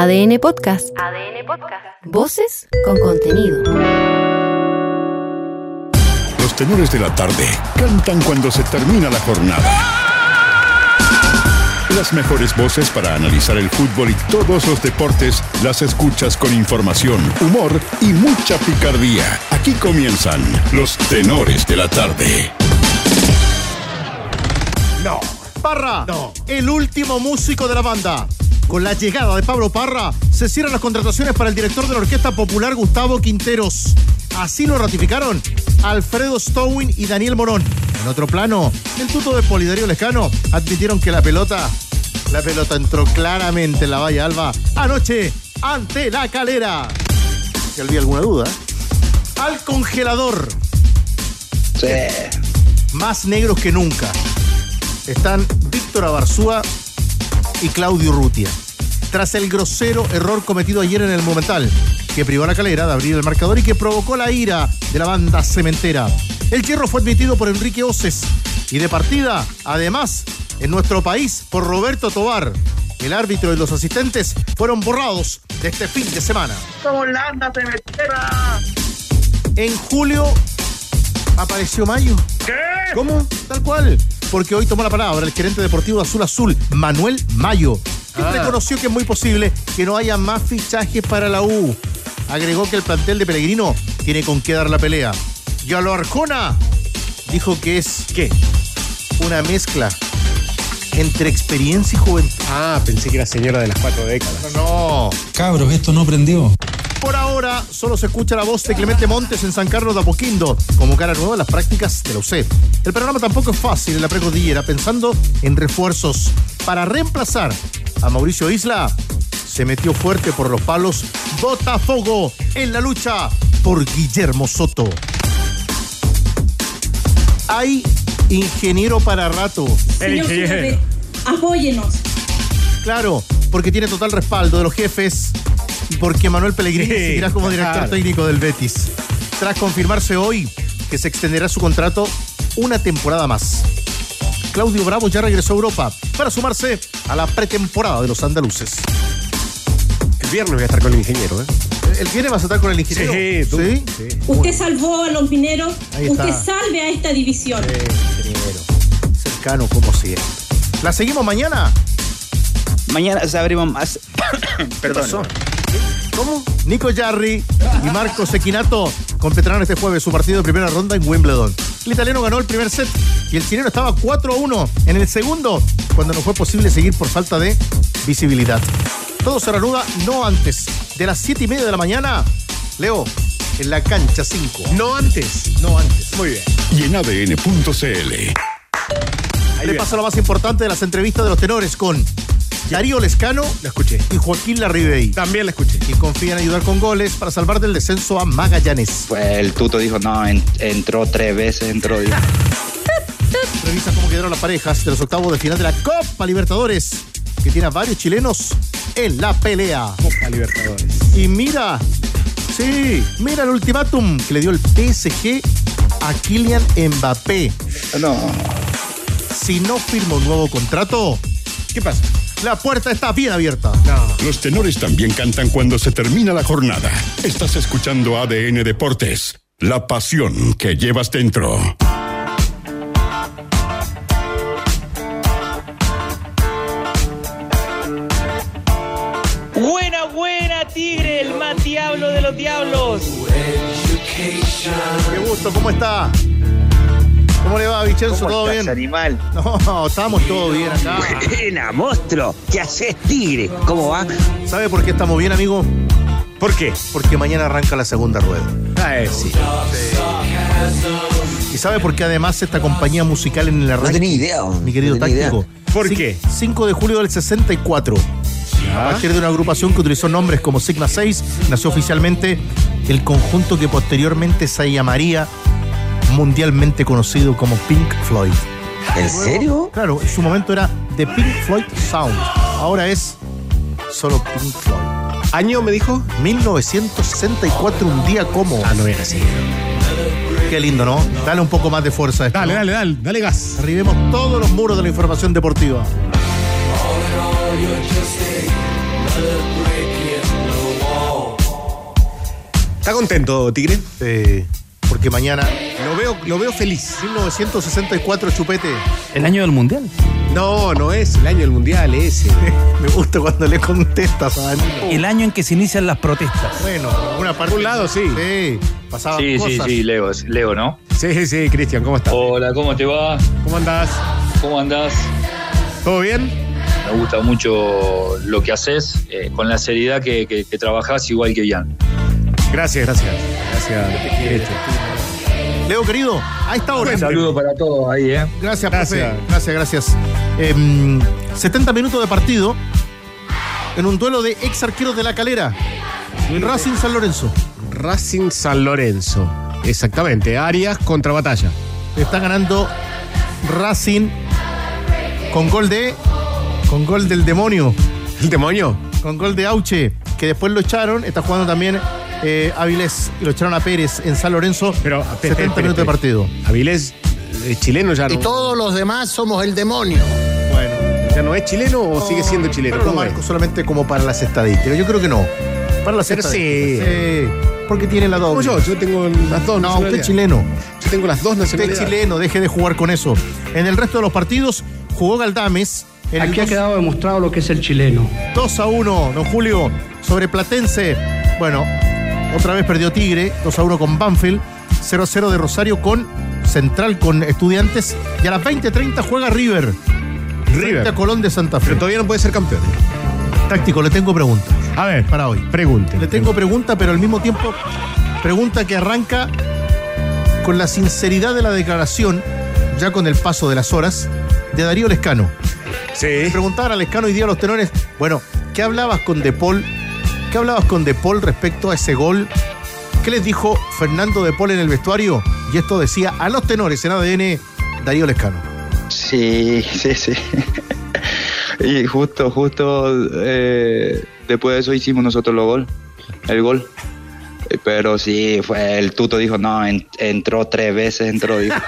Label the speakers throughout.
Speaker 1: ADN Podcast. ADN Podcast. Voces con contenido.
Speaker 2: Los tenores de la tarde cantan cuando se termina la jornada. Las mejores voces para analizar el fútbol y todos los deportes las escuchas con información, humor y mucha picardía. Aquí comienzan los tenores de la tarde.
Speaker 3: No. Parra. No. El último músico de la banda. Con la llegada de Pablo Parra, se cierran las contrataciones para el director de la Orquesta Popular, Gustavo Quinteros. Así lo ratificaron Alfredo Stowin y Daniel Morón. En otro plano, el tuto de Polidario Lescano admitieron que la pelota, la pelota entró claramente en la valla alba anoche ante la calera. Si había alguna duda. Al congelador.
Speaker 4: Sí.
Speaker 3: Más negros que nunca. Están Víctor Abarzúa y Claudio Rutia. Tras el grosero error cometido ayer en el Monumental, que privó a la calera de abrir el marcador y que provocó la ira de la banda cementera. El hierro fue admitido por Enrique Oces y de partida, además, en nuestro país, por Roberto Tobar. El árbitro y los asistentes fueron borrados de este fin de semana.
Speaker 4: Somos la banda cementera.
Speaker 3: En julio apareció Mayo.
Speaker 4: ¿Qué?
Speaker 3: ¿Cómo? Tal cual. Porque hoy tomó la palabra el gerente deportivo de Azul Azul, Manuel Mayo, quien
Speaker 4: Ah.
Speaker 3: reconoció que es muy posible que no haya más fichajes para la U. Agregó que el plantel de Pellegrino tiene con qué dar la pelea. Y a lo Arjona dijo que es
Speaker 5: ¿Qué?
Speaker 3: una mezcla entre experiencia y juventud.
Speaker 5: Ah, pensé que era señora de las cuatro décadas.
Speaker 3: No.
Speaker 6: Cabros, esto no prendió.
Speaker 3: Por ahora, solo se escucha la voz de Clemente Montes en San Carlos de Apoquindo, como cara nueva a las prácticas de la UCE. El programa tampoco es fácil en la precordillera, pensando en refuerzos. Para reemplazar a Mauricio Isla, se metió fuerte por los palos Botafogo en la lucha por Guillermo Soto. Hay ingeniero para rato.
Speaker 5: El
Speaker 7: Señor
Speaker 5: ingeniero.
Speaker 7: Apóyenos.
Speaker 3: Claro, porque tiene total respaldo de los jefes porque Manuel Pellegrini
Speaker 5: Sí,
Speaker 3: seguirá como director
Speaker 5: claro.
Speaker 3: técnico del Betis. Tras confirmarse hoy que se extenderá su contrato una temporada más. Claudio Bravo ya regresó a Europa para sumarse a la pretemporada de los andaluces.
Speaker 5: El viernes voy a estar con el ingeniero, ¿eh?
Speaker 3: ¿El viene vas a estar con el ingeniero?
Speaker 5: Sí, tú.
Speaker 3: ¿Sí?
Speaker 5: Sí.
Speaker 7: Usted salvó a los mineros.
Speaker 3: Ahí
Speaker 7: Usted
Speaker 3: está.
Speaker 7: salve a esta división.
Speaker 3: Ingeniero. Cercano como siempre. ¿La seguimos mañana?
Speaker 4: Mañana sabremos más. Perdón.
Speaker 3: ¿Cómo? Nico Jarry y Marco Sequinato completarán este jueves su partido de primera ronda en Wimbledon. El italiano ganó el primer set y el chileno estaba 4 a 1 en el segundo, cuando no fue posible seguir por falta de visibilidad. Todo se reanuda no antes de las 7 y media de la mañana. Leo, en la cancha 5.
Speaker 5: No antes.
Speaker 3: No antes.
Speaker 5: Muy bien.
Speaker 2: Y en ADN.cl.
Speaker 3: Ahí le paso lo más importante de las entrevistas de los tenores con Darío Lescano
Speaker 5: Lo escuché.
Speaker 3: y Joaquín Larribey.
Speaker 5: También la escuché.
Speaker 3: Y confían en ayudar con goles para salvar del descenso a Magallanes.
Speaker 4: Pues el tuto dijo, no, en- entró tres veces, entró.
Speaker 3: Revisa cómo quedaron las parejas de los octavos de final de la Copa Libertadores, que tiene a varios chilenos en la pelea.
Speaker 5: Copa Libertadores.
Speaker 3: Y mira, sí, mira el ultimátum que le dio el PSG a Kylian Mbappé.
Speaker 4: No.
Speaker 3: Si no firma un nuevo contrato,
Speaker 5: ¿Qué pasa?
Speaker 3: La puerta está bien abierta.
Speaker 5: No.
Speaker 2: Los tenores también cantan cuando se termina la jornada. Estás escuchando ADN Deportes. La pasión que llevas dentro.
Speaker 8: Buena, buena, Tigre, el más diablo de los diablos.
Speaker 3: Qué gusto, ¿cómo está? ¿Cómo le va, Vicenzo?
Speaker 4: ¿Cómo
Speaker 3: ¿Todo
Speaker 4: estás,
Speaker 3: bien?
Speaker 4: animal?
Speaker 3: No, estamos todo bien acá.
Speaker 8: Buena, monstruo. ¿Qué haces, Tigre? ¿Cómo va?
Speaker 3: ¿Sabe por qué estamos bien, amigo?
Speaker 5: ¿Por qué?
Speaker 3: Porque mañana arranca la segunda rueda.
Speaker 5: Ah, eh, sí.
Speaker 3: ¿Y sabe por qué además esta compañía musical en el arranque?
Speaker 9: tenía idea.
Speaker 3: Mi querido
Speaker 9: no
Speaker 3: táctico.
Speaker 5: ¿Por qué?
Speaker 3: 5 de julio del 64. A partir de una agrupación que utilizó nombres como Sigma 6, nació oficialmente el conjunto que posteriormente se llamaría mundialmente conocido como Pink Floyd.
Speaker 9: ¿En serio?
Speaker 3: Claro, en su momento era The Pink Floyd Sound. Ahora es solo Pink Floyd.
Speaker 5: ¿Año me dijo?
Speaker 3: 1964, un día como.
Speaker 5: Ah, no era así.
Speaker 3: Qué lindo, ¿no? Dale un poco más de fuerza a esto.
Speaker 5: Dale,
Speaker 3: ¿no?
Speaker 5: dale, dale, dale gas.
Speaker 3: Arribemos todos los muros de la información deportiva.
Speaker 5: ¿Está contento, Tigre?
Speaker 3: Porque mañana,
Speaker 5: Lo veo, lo veo feliz.
Speaker 3: 1964, chupete.
Speaker 6: El año del mundial.
Speaker 5: No, no es el año del mundial ese.
Speaker 3: Me gusta cuando le contestas a Danilo.
Speaker 6: El año en que se inician las protestas.
Speaker 3: Bueno, alguna parte.
Speaker 5: Por un lado, sí.
Speaker 3: Sí, pasaban
Speaker 9: Sí, sí,
Speaker 3: cosas.
Speaker 9: sí, Leo, es Leo, ¿no?
Speaker 5: Sí, sí, Cristian, ¿cómo estás?
Speaker 9: Hola, ¿cómo te va?
Speaker 5: ¿Cómo andás?
Speaker 9: ¿Cómo andás?
Speaker 5: ¿Todo bien?
Speaker 9: Me gusta mucho lo que haces, eh, con la seriedad que, que, que trabajás, igual que Ian.
Speaker 5: Gracias, gracias. Gracias, Cristian.
Speaker 3: Leo, querido, a esta hora.
Speaker 9: Un saludo para todos ahí, ¿eh?
Speaker 3: Gracias,
Speaker 5: Gracias.
Speaker 3: profe. Gracias, gracias. Em, 70 minutos de partido en un duelo de ex arqueros de la calera. Racing San Lorenzo.
Speaker 5: Racing San Lorenzo. Exactamente. Arias contra Batalla.
Speaker 3: Está ganando Racing con gol de. con gol del demonio.
Speaker 5: ¿El demonio?
Speaker 3: Con gol de Auche, que después lo echaron. Está jugando también eh, Avilés. Y lo echaron a Pérez en San Lorenzo.
Speaker 5: Pero,
Speaker 3: 70
Speaker 5: espere, espere,
Speaker 3: minutos de partido.
Speaker 5: Avilés es chileno ya no.
Speaker 10: Y todos los demás somos el demonio.
Speaker 3: Bueno.
Speaker 5: ¿Ya no es chileno o sigue siendo chileno?
Speaker 3: Pero lo
Speaker 5: ¿Cómo es?
Speaker 3: marco solamente como para las estadísticas. Yo creo que no. Para las
Speaker 5: Pero
Speaker 3: estadísticas. Sí. Porque tiene la
Speaker 5: Como
Speaker 3: doble.
Speaker 5: yo, yo tengo las dos
Speaker 3: No, usted
Speaker 5: nacionalidades.
Speaker 3: es chileno.
Speaker 5: Yo tengo las dos
Speaker 3: Usted es
Speaker 5: nacionalidades.
Speaker 3: chileno, deje de jugar con eso. En el resto de los partidos jugó Galdames. En
Speaker 10: Aquí ha
Speaker 3: 2
Speaker 10: quedado demostrado lo que es el chileno.
Speaker 3: 2 a 1, don Julio, sobre Platense. Bueno, otra vez perdió Tigre, 2 a 1 con Banfield, 0 a 0 de Rosario con Central con Estudiantes. Y a las 20.30 juega River.
Speaker 5: River.
Speaker 3: a Colón de Santa Fe.
Speaker 5: Pero todavía no puede ser campeón.
Speaker 3: Táctico, le tengo pregunta
Speaker 5: A ver,
Speaker 3: para hoy.
Speaker 5: pregunte.
Speaker 3: Le tengo pregunta, pero al mismo tiempo pregunta que arranca con la sinceridad de la declaración, ya con el paso de las horas, de Darío Lescano. Le
Speaker 5: Sí.
Speaker 3: preguntaban a Lescano hoy día a los tenores, bueno, ¿qué hablabas con De Paul? ¿Qué hablabas con De Paul respecto a ese gol? ¿Qué les dijo Fernando De Paul en el vestuario? Y esto decía a los tenores en ADN Darío Lescano.
Speaker 4: Sí, sí, sí. y justo, justo eh, después de eso hicimos nosotros los gol, el gol. Eh, Pero sí, fue el tuto dijo, no, en- entró tres veces, entró, dijo.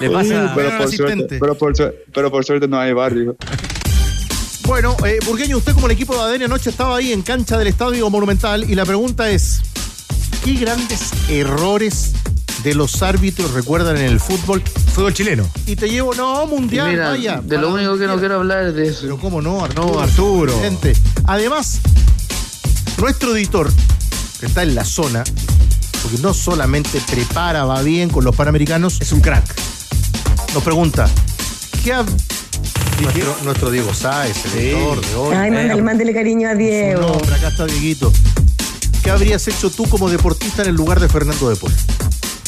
Speaker 6: Le pasa.
Speaker 4: pero, por suerte, pero, por suerte, pero por suerte no hay bar, dijo.
Speaker 3: Bueno, eh, Burgueño, usted como el equipo de ADN anoche estaba ahí en cancha del Estadio Monumental y la pregunta es, ¿qué grandes errores de los árbitros recuerdan en el fútbol?
Speaker 5: Fútbol chileno.
Speaker 3: Y te llevo, no, mundial,
Speaker 11: Mira,
Speaker 3: vaya.
Speaker 11: de lo único que no quiero hablar es de eso.
Speaker 3: Pero cómo no, Arturo.
Speaker 5: No, Arturo.
Speaker 3: Presidente. Además, nuestro editor, que está en la zona, porque no solamente prepara, va bien con los panamericanos,
Speaker 5: Es un crack.
Speaker 3: nos pregunta, ¿qué ha... Nuestro, nuestro Diego Sáez, el
Speaker 5: Sí.
Speaker 3: editor de hoy.
Speaker 12: Ay, mándale, mándele cariño a Diego.
Speaker 3: nombre, acá está Dieguito. ¿Qué habrías hecho tú como deportista en el lugar de Fernando de Paul?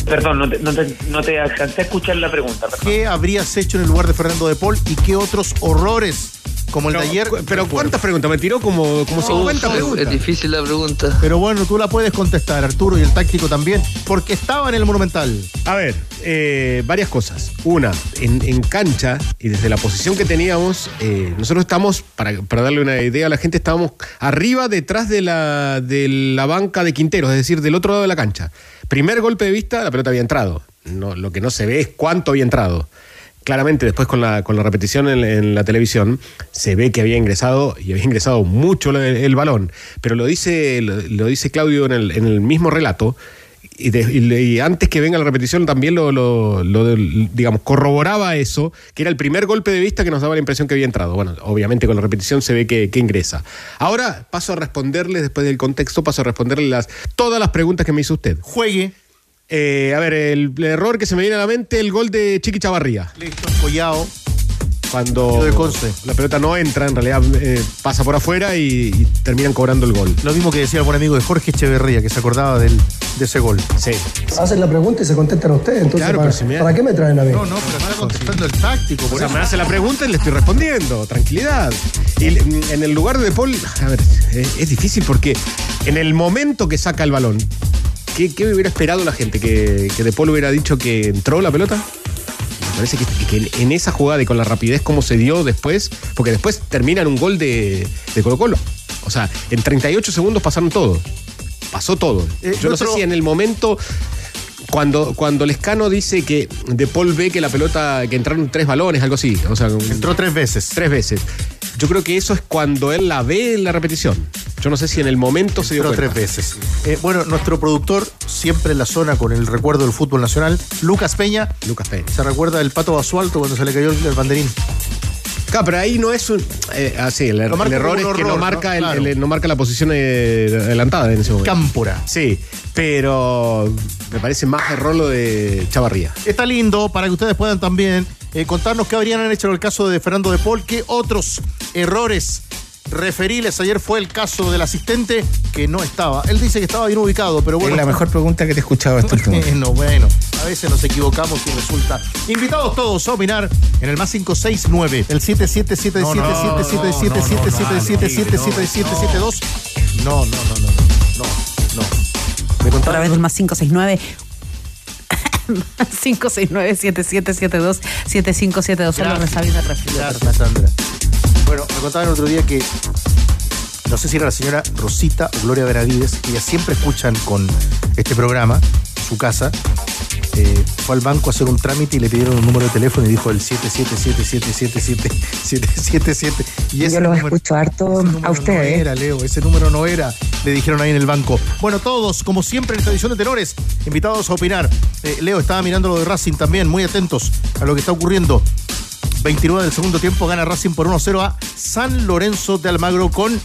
Speaker 8: Perdón, no te, no te, no te alcancé a escuchar la pregunta. perdón.
Speaker 3: ¿Qué habrías hecho en el lugar de Fernando de Paul y qué otros horrores como el de ayer?
Speaker 5: cu- pero? ¿cuántas preguntas? Me tiró como, como 50
Speaker 11: Uf,
Speaker 5: preguntas.
Speaker 11: Es difícil la pregunta.
Speaker 3: Pero bueno, tú la puedes contestar, Arturo, y el táctico también, porque estaba en el Monumental.
Speaker 5: A ver, eh, varias cosas. Una, en, cancha y desde la posición que teníamos, eh, nosotros estamos, para, para darle una idea a la gente, estábamos arriba, detrás de la, de la banca de Quinteros, es decir, del otro lado de la cancha. Primer golpe de vista, la pelota había entrado. Lo que no se ve es cuánto había entrado. Claramente, después con la, con la repetición en, la televisión, se ve que había ingresado y había ingresado mucho el, el balón. Pero lo dice, lo, lo dice Claudio en el, en el mismo relato. Y, de- y le- y antes que venga la repetición también lo, lo- lo digamos, corroboraba eso, que era el primer golpe de vista que nos daba la impresión que había entrado. Bueno, obviamente con la repetición se ve que, que ingresa. Ahora paso a responderle, después del contexto, paso a responderle las, todas las preguntas que me hizo usted.
Speaker 3: Juegue.
Speaker 5: Eh, a ver, el, error que se me viene a la mente, el gol de Chiqui Chavarría.
Speaker 3: Listo, Collao.
Speaker 5: Cuando
Speaker 3: Yo de Conce.
Speaker 5: la pelota no entra, en realidad eh, pasa por afuera y, y terminan cobrando el gol.
Speaker 3: Lo mismo que decía el buen amigo de Jorge Echeverría, que se acordaba del, de ese gol.
Speaker 5: Sí.
Speaker 10: Hacen la pregunta y se contestan ustedes. Entonces,
Speaker 5: Claro,
Speaker 10: ¿para,
Speaker 5: pero si me-
Speaker 10: ¿para qué me traen a mí?
Speaker 3: No, no, pero está contestando el táctico,
Speaker 5: O
Speaker 3: por
Speaker 5: sea,
Speaker 3: eso.
Speaker 5: me hace la pregunta y le estoy respondiendo. Tranquilidad. Y en el lugar de De Paul, a ver, es, es difícil porque en el momento que saca el balón, ¿qué, qué hubiera esperado la gente? ¿Que, que De Paul hubiera dicho que entró la pelota? Parece que, que en- esa jugada y con la rapidez como se dio después, porque después terminan un gol de, de Colo Colo. O sea, en 38 segundos pasaron todo. Pasó todo.
Speaker 3: Eh,
Speaker 5: Yo no sé si en el momento cuando, cuando Lescano dice que De Paul ve que la pelota, que entraron tres balones, algo así. O sea,
Speaker 3: Entró tres veces.
Speaker 5: tres veces. Yo creo que eso es cuando él la ve en la repetición. Yo no sé si en el momento se dio
Speaker 3: Pero
Speaker 5: cuenta.
Speaker 3: tres veces. Eh, bueno, nuestro productor, siempre en la zona con el recuerdo del fútbol nacional, Lucas Peña,
Speaker 5: Lucas Peña.
Speaker 3: se recuerda del pato basualto cuando se le cayó el, el banderín.
Speaker 5: Claro, pero ahí no es un. Eh, ah, sí, el, el error es que
Speaker 3: horror,
Speaker 5: no marca,
Speaker 3: ¿no?
Speaker 5: el-
Speaker 3: Claro.
Speaker 5: el- no marca la posición eh, adelantada en ese momento.
Speaker 3: Cámpora.
Speaker 5: Sí, pero me parece más error lo de Chavarría.
Speaker 3: Está lindo para que ustedes puedan también eh, contarnos qué habrían hecho en el caso de Fernando de Paul, qué otros errores referiles. Ayer fue el caso del asistente que no estaba. Él dice que estaba bien ubicado, pero bueno.
Speaker 12: es la mejor pregunta que te he escuchado este último.
Speaker 3: Bueno, bueno, a veces nos equivocamos y resulta. Invitados todos a opinar en el más 569, el 77777777777772. No, no, no, no, no, no, no. Me
Speaker 13: A
Speaker 3: contaron
Speaker 13: través del más 569. 569-7772-7572. Solo
Speaker 3: Gracias.
Speaker 13: resabido el refri.
Speaker 3: Gracias, Sandra. Bueno, me contaban el otro día que no sé si era la señora Rosita o Gloria Benavides, que ellas siempre escuchan con este programa su casa. eh, fue al banco a hacer un trámite y le pidieron un número de teléfono y dijo el 777777777. Y ese
Speaker 14: Yo los
Speaker 3: número-
Speaker 14: escucho harto a ustedes.
Speaker 3: No era, Leo, ese número no era, le dijeron ahí en el banco. Bueno, todos, como siempre en esta edición de Tenores, invitados a opinar. Eh, Leo estaba mirando lo de Racing también, muy atentos a lo que está ocurriendo. 29 del segundo tiempo gana Racing por 1-0 a San Lorenzo de Almagro con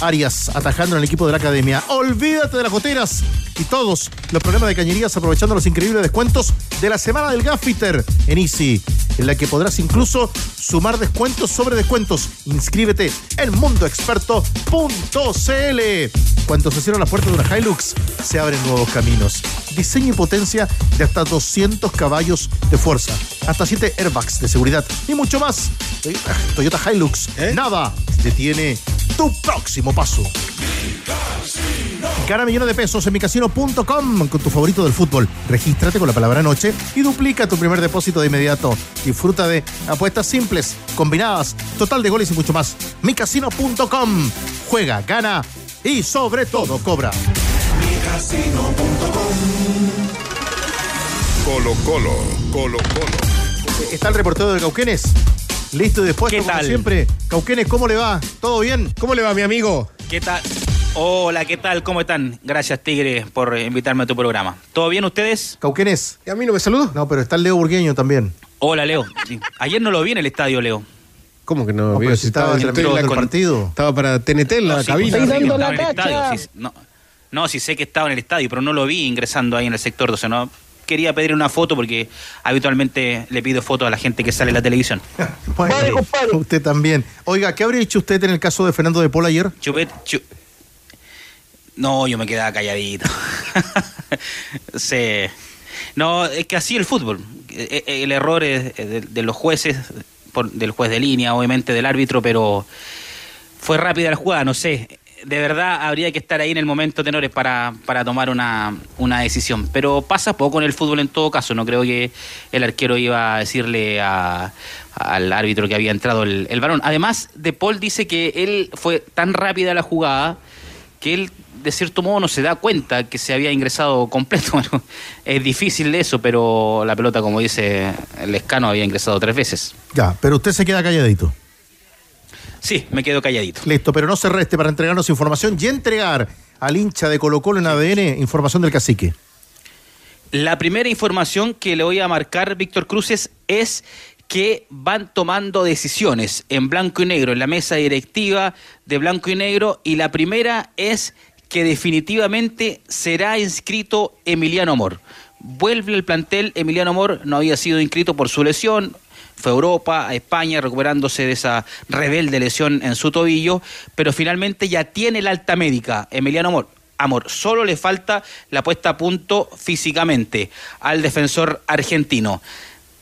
Speaker 3: Arias atajando en el equipo de la academia. Olvídate de las goteras y todos los problemas de cañerías aprovechando los increíbles descuentos de la semana del Gaffiter en Easy, en la que podrás incluso sumar descuentos sobre descuentos. Inscríbete en mundoexperto.cl. Cuando se cierran las puertas de una Hilux, se abren nuevos caminos. Diseño y potencia de hasta 200 caballos de fuerza, hasta 7 airbags de seguridad y mucho más. Toyota Hilux, nada detiene tu próximo paso. Gana millones de pesos en micasino.com con tu favorito del fútbol. Regístrate con la palabra noche y duplica tu primer depósito de inmediato. Disfruta de apuestas simples, combinadas, total de goles y mucho más. micasino.com. Juega, gana y sobre todo cobra.
Speaker 2: Colo Colo, Colo Colo.
Speaker 3: Eh, Está el reportero de Cauquenes. Listo y después,
Speaker 6: ¿Qué
Speaker 3: como
Speaker 6: tal?
Speaker 3: siempre. Cauquenes, ¿cómo le va? ¿Todo bien?
Speaker 5: ¿Cómo le va, mi amigo?
Speaker 6: ¿Qué tal? Hola, ¿qué tal? ¿Cómo están? Gracias, Tigre, por invitarme a tu programa. ¿Todo bien ustedes?
Speaker 3: Cauquenes.
Speaker 5: ¿Y a mí no me saludó?
Speaker 3: No, pero está el Leo Burgueño también.
Speaker 6: Hola, Leo. Sí. Ayer no lo vi en el estadio, Leo.
Speaker 5: ¿Cómo que no?
Speaker 3: No, pero
Speaker 5: si
Speaker 3: estaba
Speaker 5: estoy
Speaker 3: transmitiendo el
Speaker 5: con-
Speaker 3: partido.
Speaker 5: Estaba para TNT en la
Speaker 6: No, sí,
Speaker 5: cabina.
Speaker 6: pues, sí,
Speaker 10: dando
Speaker 6: estaba
Speaker 10: la
Speaker 6: en el estadio. no, no, sí sé que estaba en el estadio, pero no lo vi ingresando ahí en el sector 12. No quería pedir una foto porque habitualmente le pido fotos a la gente que sale en la televisión.
Speaker 3: Bueno, usted también. Oiga, ¿qué habría hecho usted en el caso de Fernando de Paul ayer?
Speaker 6: Chupet, chu- No, yo me quedaba calladito. sí. No, es que así el fútbol. Eh, eh, El error es eh, de, de los jueces, por- del juez de línea, obviamente del árbitro, pero fue rápida la jugada, no sé. De verdad habría que estar ahí en el momento, tenores, para, para tomar una, una decisión. Pero pasa poco en el fútbol en todo caso. No creo que el arquero iba a decirle a- al árbitro que había entrado el, el balón. Además, De Paul dice que él fue tan rápida la jugada que él de cierto modo no se da cuenta que se había ingresado completo. Bueno, es difícil eso, pero la pelota, como dice el escano, había ingresado tres veces.
Speaker 3: Ya, pero usted se queda calladito.
Speaker 6: Sí, me quedo calladito.
Speaker 3: Listo, pero no se reste para entregarnos información y entregar al hincha de Colo Colo en ADN información del cacique.
Speaker 6: La primera información que le voy a marcar, Víctor Cruces, es que van tomando decisiones en blanco y negro, en la mesa directiva de blanco y negro, y la primera es que definitivamente será inscrito Emiliano Amor. Vuelve el plantel, Emiliano Amor no había sido inscrito por su lesión, fue a Europa, a España, recuperándose de esa rebelde lesión en su tobillo, pero finalmente ya tiene la alta médica, Emiliano Amor. Amor, solo le falta la puesta a punto físicamente al defensor argentino.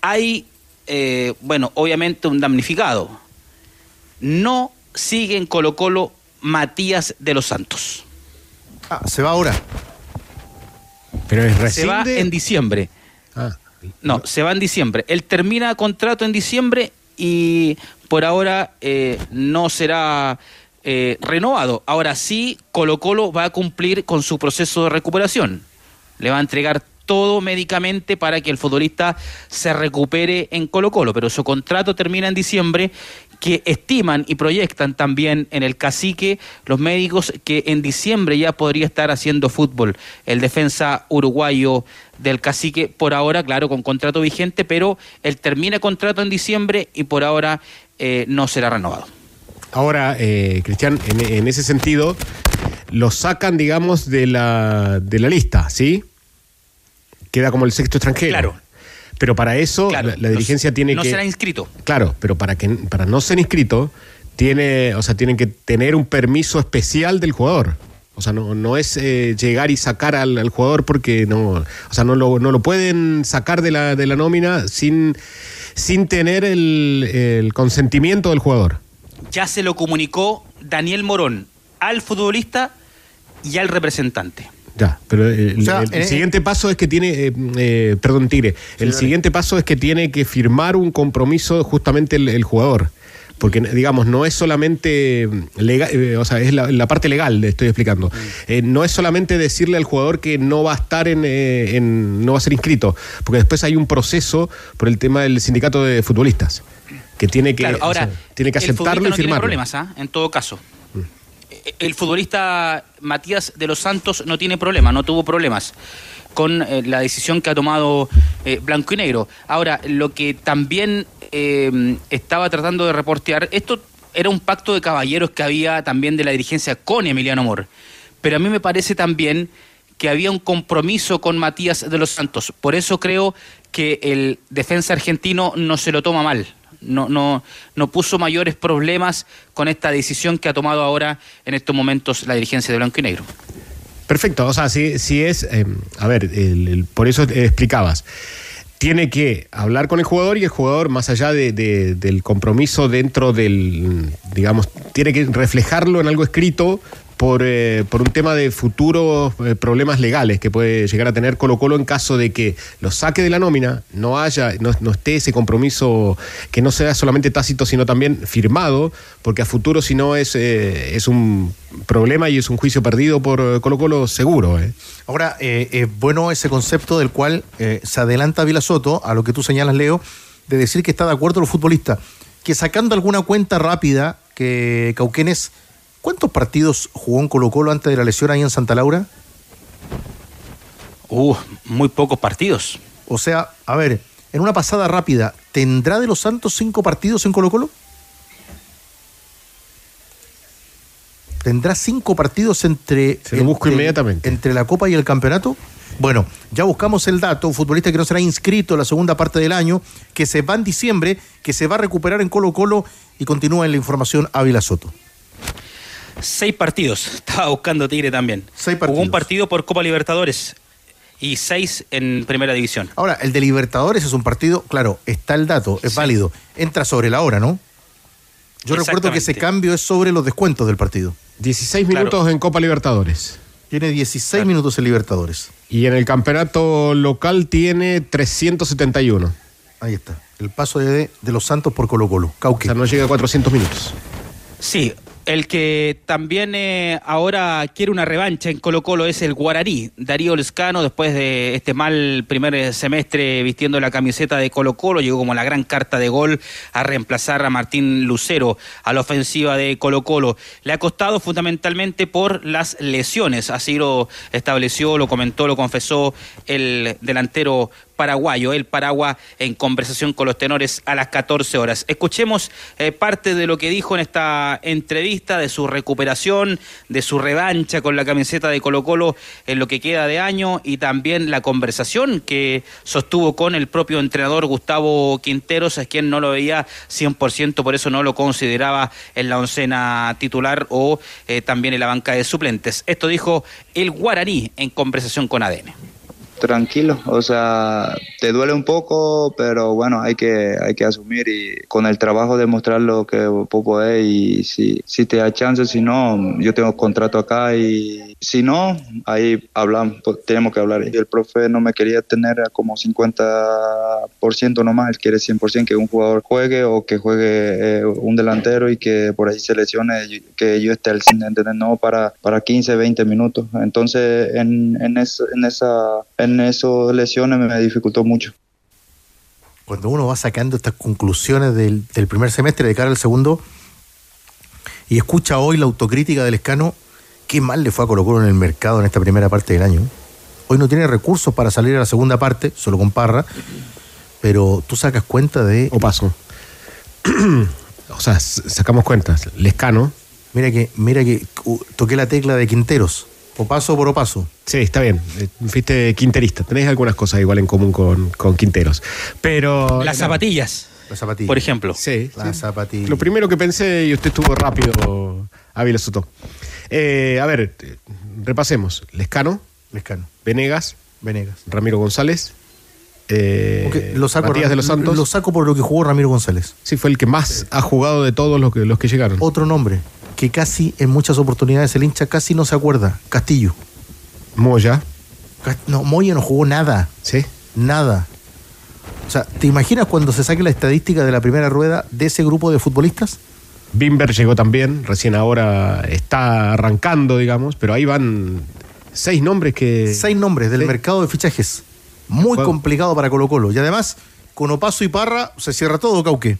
Speaker 6: Hay, eh, bueno, obviamente un damnificado. No sigue en Colo Colo Matías de los Santos.
Speaker 3: Ah, se va ahora.
Speaker 5: Pero es
Speaker 6: Se va en diciembre.
Speaker 5: Ah,
Speaker 6: No, se va en diciembre. Él termina contrato en diciembre y por ahora eh, no será eh, renovado. Ahora sí, Colo Colo va a cumplir con su proceso de recuperación. Le va a entregar todo médicamente para que el futbolista se recupere en Colo Colo, pero su contrato termina en diciembre, que estiman y proyectan también en el cacique los médicos que en diciembre ya podría estar haciendo fútbol. El defensa uruguayo del cacique, por ahora, claro, con contrato vigente, pero él termina contrato en diciembre y por ahora eh, no será renovado.
Speaker 5: Ahora, eh, Cristian, en, en ese sentido, lo sacan, digamos, de la, de la lista, ¿sí? Queda como el sexto extranjero.
Speaker 6: Claro.
Speaker 5: Pero para eso
Speaker 6: Claro,
Speaker 5: la, la dirigencia
Speaker 6: no,
Speaker 5: tiene
Speaker 6: no
Speaker 5: que...
Speaker 6: será inscrito.
Speaker 5: Claro, pero para que para no ser inscrito, tiene, o sea, tienen que tener un permiso especial del jugador. O sea, no, no es eh, llegar y sacar al, al jugador porque no, o sea, no lo, no lo pueden sacar de la, de la nómina sin, sin tener el, el consentimiento del jugador.
Speaker 6: Ya se lo comunicó Daniel Morón al futbolista y al representante.
Speaker 5: Ya, pero el,
Speaker 3: O sea,
Speaker 5: el- el
Speaker 3: eh,
Speaker 5: siguiente paso es que tiene, eh, eh, perdón, Tigre, el
Speaker 3: dale.
Speaker 5: siguiente paso es que tiene que firmar un compromiso justamente el, el jugador. Porque, digamos, no es solamente legal, eh, o sea, es la, la parte legal, le estoy explicando. Eh, no es solamente decirle al jugador que no va a estar en, eh, en- no va a ser inscrito, porque después hay un proceso por el tema del sindicato de futbolistas, que tiene que,
Speaker 6: Claro,
Speaker 5: o
Speaker 6: ahora,
Speaker 5: sea, tiene que
Speaker 6: el
Speaker 5: aceptarlo y
Speaker 6: no tiene
Speaker 5: firmarlo.
Speaker 6: problemas, ¿ah? en todo caso. El futbolista Matías de los Santos no tiene problema, no tuvo problemas con eh, la decisión que ha tomado eh, Blanco y Negro. Ahora, lo que también eh, estaba tratando de reportear, esto era un pacto de caballeros que había también de la dirigencia con Emiliano Amor, pero a mí me parece también que había un compromiso con Matías de los Santos. Por eso creo que el defensa argentino no se lo toma mal. No, no, no puso mayores problemas con esta decisión que ha tomado ahora en estos momentos la dirigencia de Blanco y Negro.
Speaker 5: Perfecto, o sea, si, es, eh, a ver, por eso eh, explicabas, tiene que hablar con el jugador y el jugador, más allá de- de- del compromiso dentro del, digamos, tiene que reflejarlo en algo escrito por, eh, por un tema de futuros eh, problemas legales que puede llegar a tener Colo Colo en caso de que lo saque de la nómina, no haya, no, no esté ese compromiso que no sea solamente tácito, sino también firmado, porque a futuro si no es, eh, es un problema y es un juicio perdido por Colo Colo seguro.
Speaker 3: Ahora, es bueno ese concepto del cual se adelanta Vila Soto, a lo que tú señalas, Leo, de decir que está de acuerdo los futbolistas. Que sacando alguna cuenta rápida, que Cauquenes, ¿cuántos partidos jugó en Colo Colo antes de la lesión ahí en Santa Laura?
Speaker 6: Uh, muy pocos partidos.
Speaker 3: O sea, a ver, en una pasada rápida, ¿tendrá de los Santos cinco partidos en Colo Colo? ¿Tendrá cinco partidos entre,
Speaker 5: Se lo busco
Speaker 3: entre-
Speaker 5: inmediatamente.
Speaker 3: entre la Copa y el Campeonato? Bueno, ya buscamos el dato, un futbolista que no será inscrito en la segunda parte del año, que se va en diciembre, que se va a recuperar en Colo Colo y continúa en la información Ávila Soto.
Speaker 6: Seis partidos. Estaba buscando Tigre también.
Speaker 3: Seis
Speaker 6: Jugó un
Speaker 3: partidos.
Speaker 6: partido por Copa Libertadores y seis en Primera División.
Speaker 3: Ahora, el de Libertadores es un partido, claro, está el dato, es válido, entra sobre la hora, ¿no? Yo recuerdo que ese cambio es sobre los descuentos del partido.
Speaker 5: 16
Speaker 6: Claro.
Speaker 5: minutos en Copa Libertadores.
Speaker 3: Tiene 16 minutos en Libertadores.
Speaker 5: Y en el campeonato local tiene 371.
Speaker 3: Ahí está. El paso de, de los Santos por Colo Colo.
Speaker 5: O
Speaker 3: Cauque.
Speaker 5: sea, no llega a 400 minutos.
Speaker 6: Sí, el que también eh, ahora quiere una revancha en Colo Colo es el Guaraní, Darío Lescano, después de este mal primer eh, semestre vistiendo la camiseta de Colo Colo, llegó como la gran carta de gol a reemplazar a Martín Lucero a la ofensiva de Colo Colo. Le ha costado fundamentalmente por las lesiones, así lo estableció, lo comentó, lo confesó el delantero paraguayo, el Paragua, en conversación con los tenores a las 14 horas. Escuchemos eh, parte de lo que dijo en esta entrevista, de su recuperación, de su revancha con la camiseta de Colo Colo en lo que queda de año y también la conversación que sostuvo con el propio entrenador Gustavo Quinteros, a quien no lo veía 100%, por eso no lo consideraba en la oncena titular o eh, también en la banca de suplentes. Esto dijo el Guaraní en conversación con ADN.
Speaker 4: Tranquilo, o sea, te duele un poco, pero bueno, hay que, hay que asumir y con el trabajo demostrar lo que vos podés y si, si te da chance, si no, yo tengo contrato acá y si no, ahí hablamos, pues, tenemos que hablar. Y el profe no me quería tener como 50% nomás, él quiere 100% que un jugador juegue o que juegue eh, un delantero y que por ahí se lesione, que yo esté al cine, ¿entendés? No para, para 15, 20 minutos. Entonces, en, en, eso, en esa en esas lesiones me dificultó mucho.
Speaker 3: cuando uno va sacando estas conclusiones del, del primer semestre de cara al segundo y escucha hoy la autocrítica del escano, qué mal le fue a Colo Colo en el mercado en esta primera parte del año. Hoy no tiene recursos para salir a la segunda parte, solo con Parra, pero tú sacas cuenta de...
Speaker 5: O paso. o sea, sacamos cuentas. Lescano.
Speaker 3: Mira que, mira que toqué la tecla de Quinteros, o paso por o paso.
Speaker 5: Sí, está bien. Eh, Fuiste quinterista. Tenés algunas cosas igual en común con, con Quinteros. Pero.
Speaker 6: Las zapatillas,
Speaker 3: La zapatilla.
Speaker 6: por ejemplo.
Speaker 5: Sí.
Speaker 3: La
Speaker 5: sí.
Speaker 3: zapatilla.
Speaker 5: Lo primero que pensé, y usted estuvo rápido, Ávila Soto. Eh, a ver, eh, repasemos. Lescano,
Speaker 3: Lescano,
Speaker 5: Venegas,
Speaker 3: Venegas.
Speaker 5: Ramiro González, eh,
Speaker 3: lo saco,
Speaker 5: Matías de los Santos.
Speaker 3: Lo saco por lo que jugó Ramiro González.
Speaker 5: Sí, fue el que más ha jugado de todos los que, los que llegaron.
Speaker 3: Otro nombre que casi en muchas oportunidades el hincha casi no se acuerda. Castillo.
Speaker 5: Moya,
Speaker 3: No, Moya no jugó nada.
Speaker 5: ¿sí?
Speaker 3: Nada. O sea, ¿te imaginas cuando se saque la estadística de la primera rueda de ese grupo de futbolistas?
Speaker 5: Bimber llegó también, recién ahora está arrancando, digamos, pero ahí van seis nombres que...
Speaker 3: Seis nombres del
Speaker 5: Sí.
Speaker 3: mercado de fichajes. Muy complicado para Colo Colo. Y además, con Opaso y Parra se cierra todo, Cauque.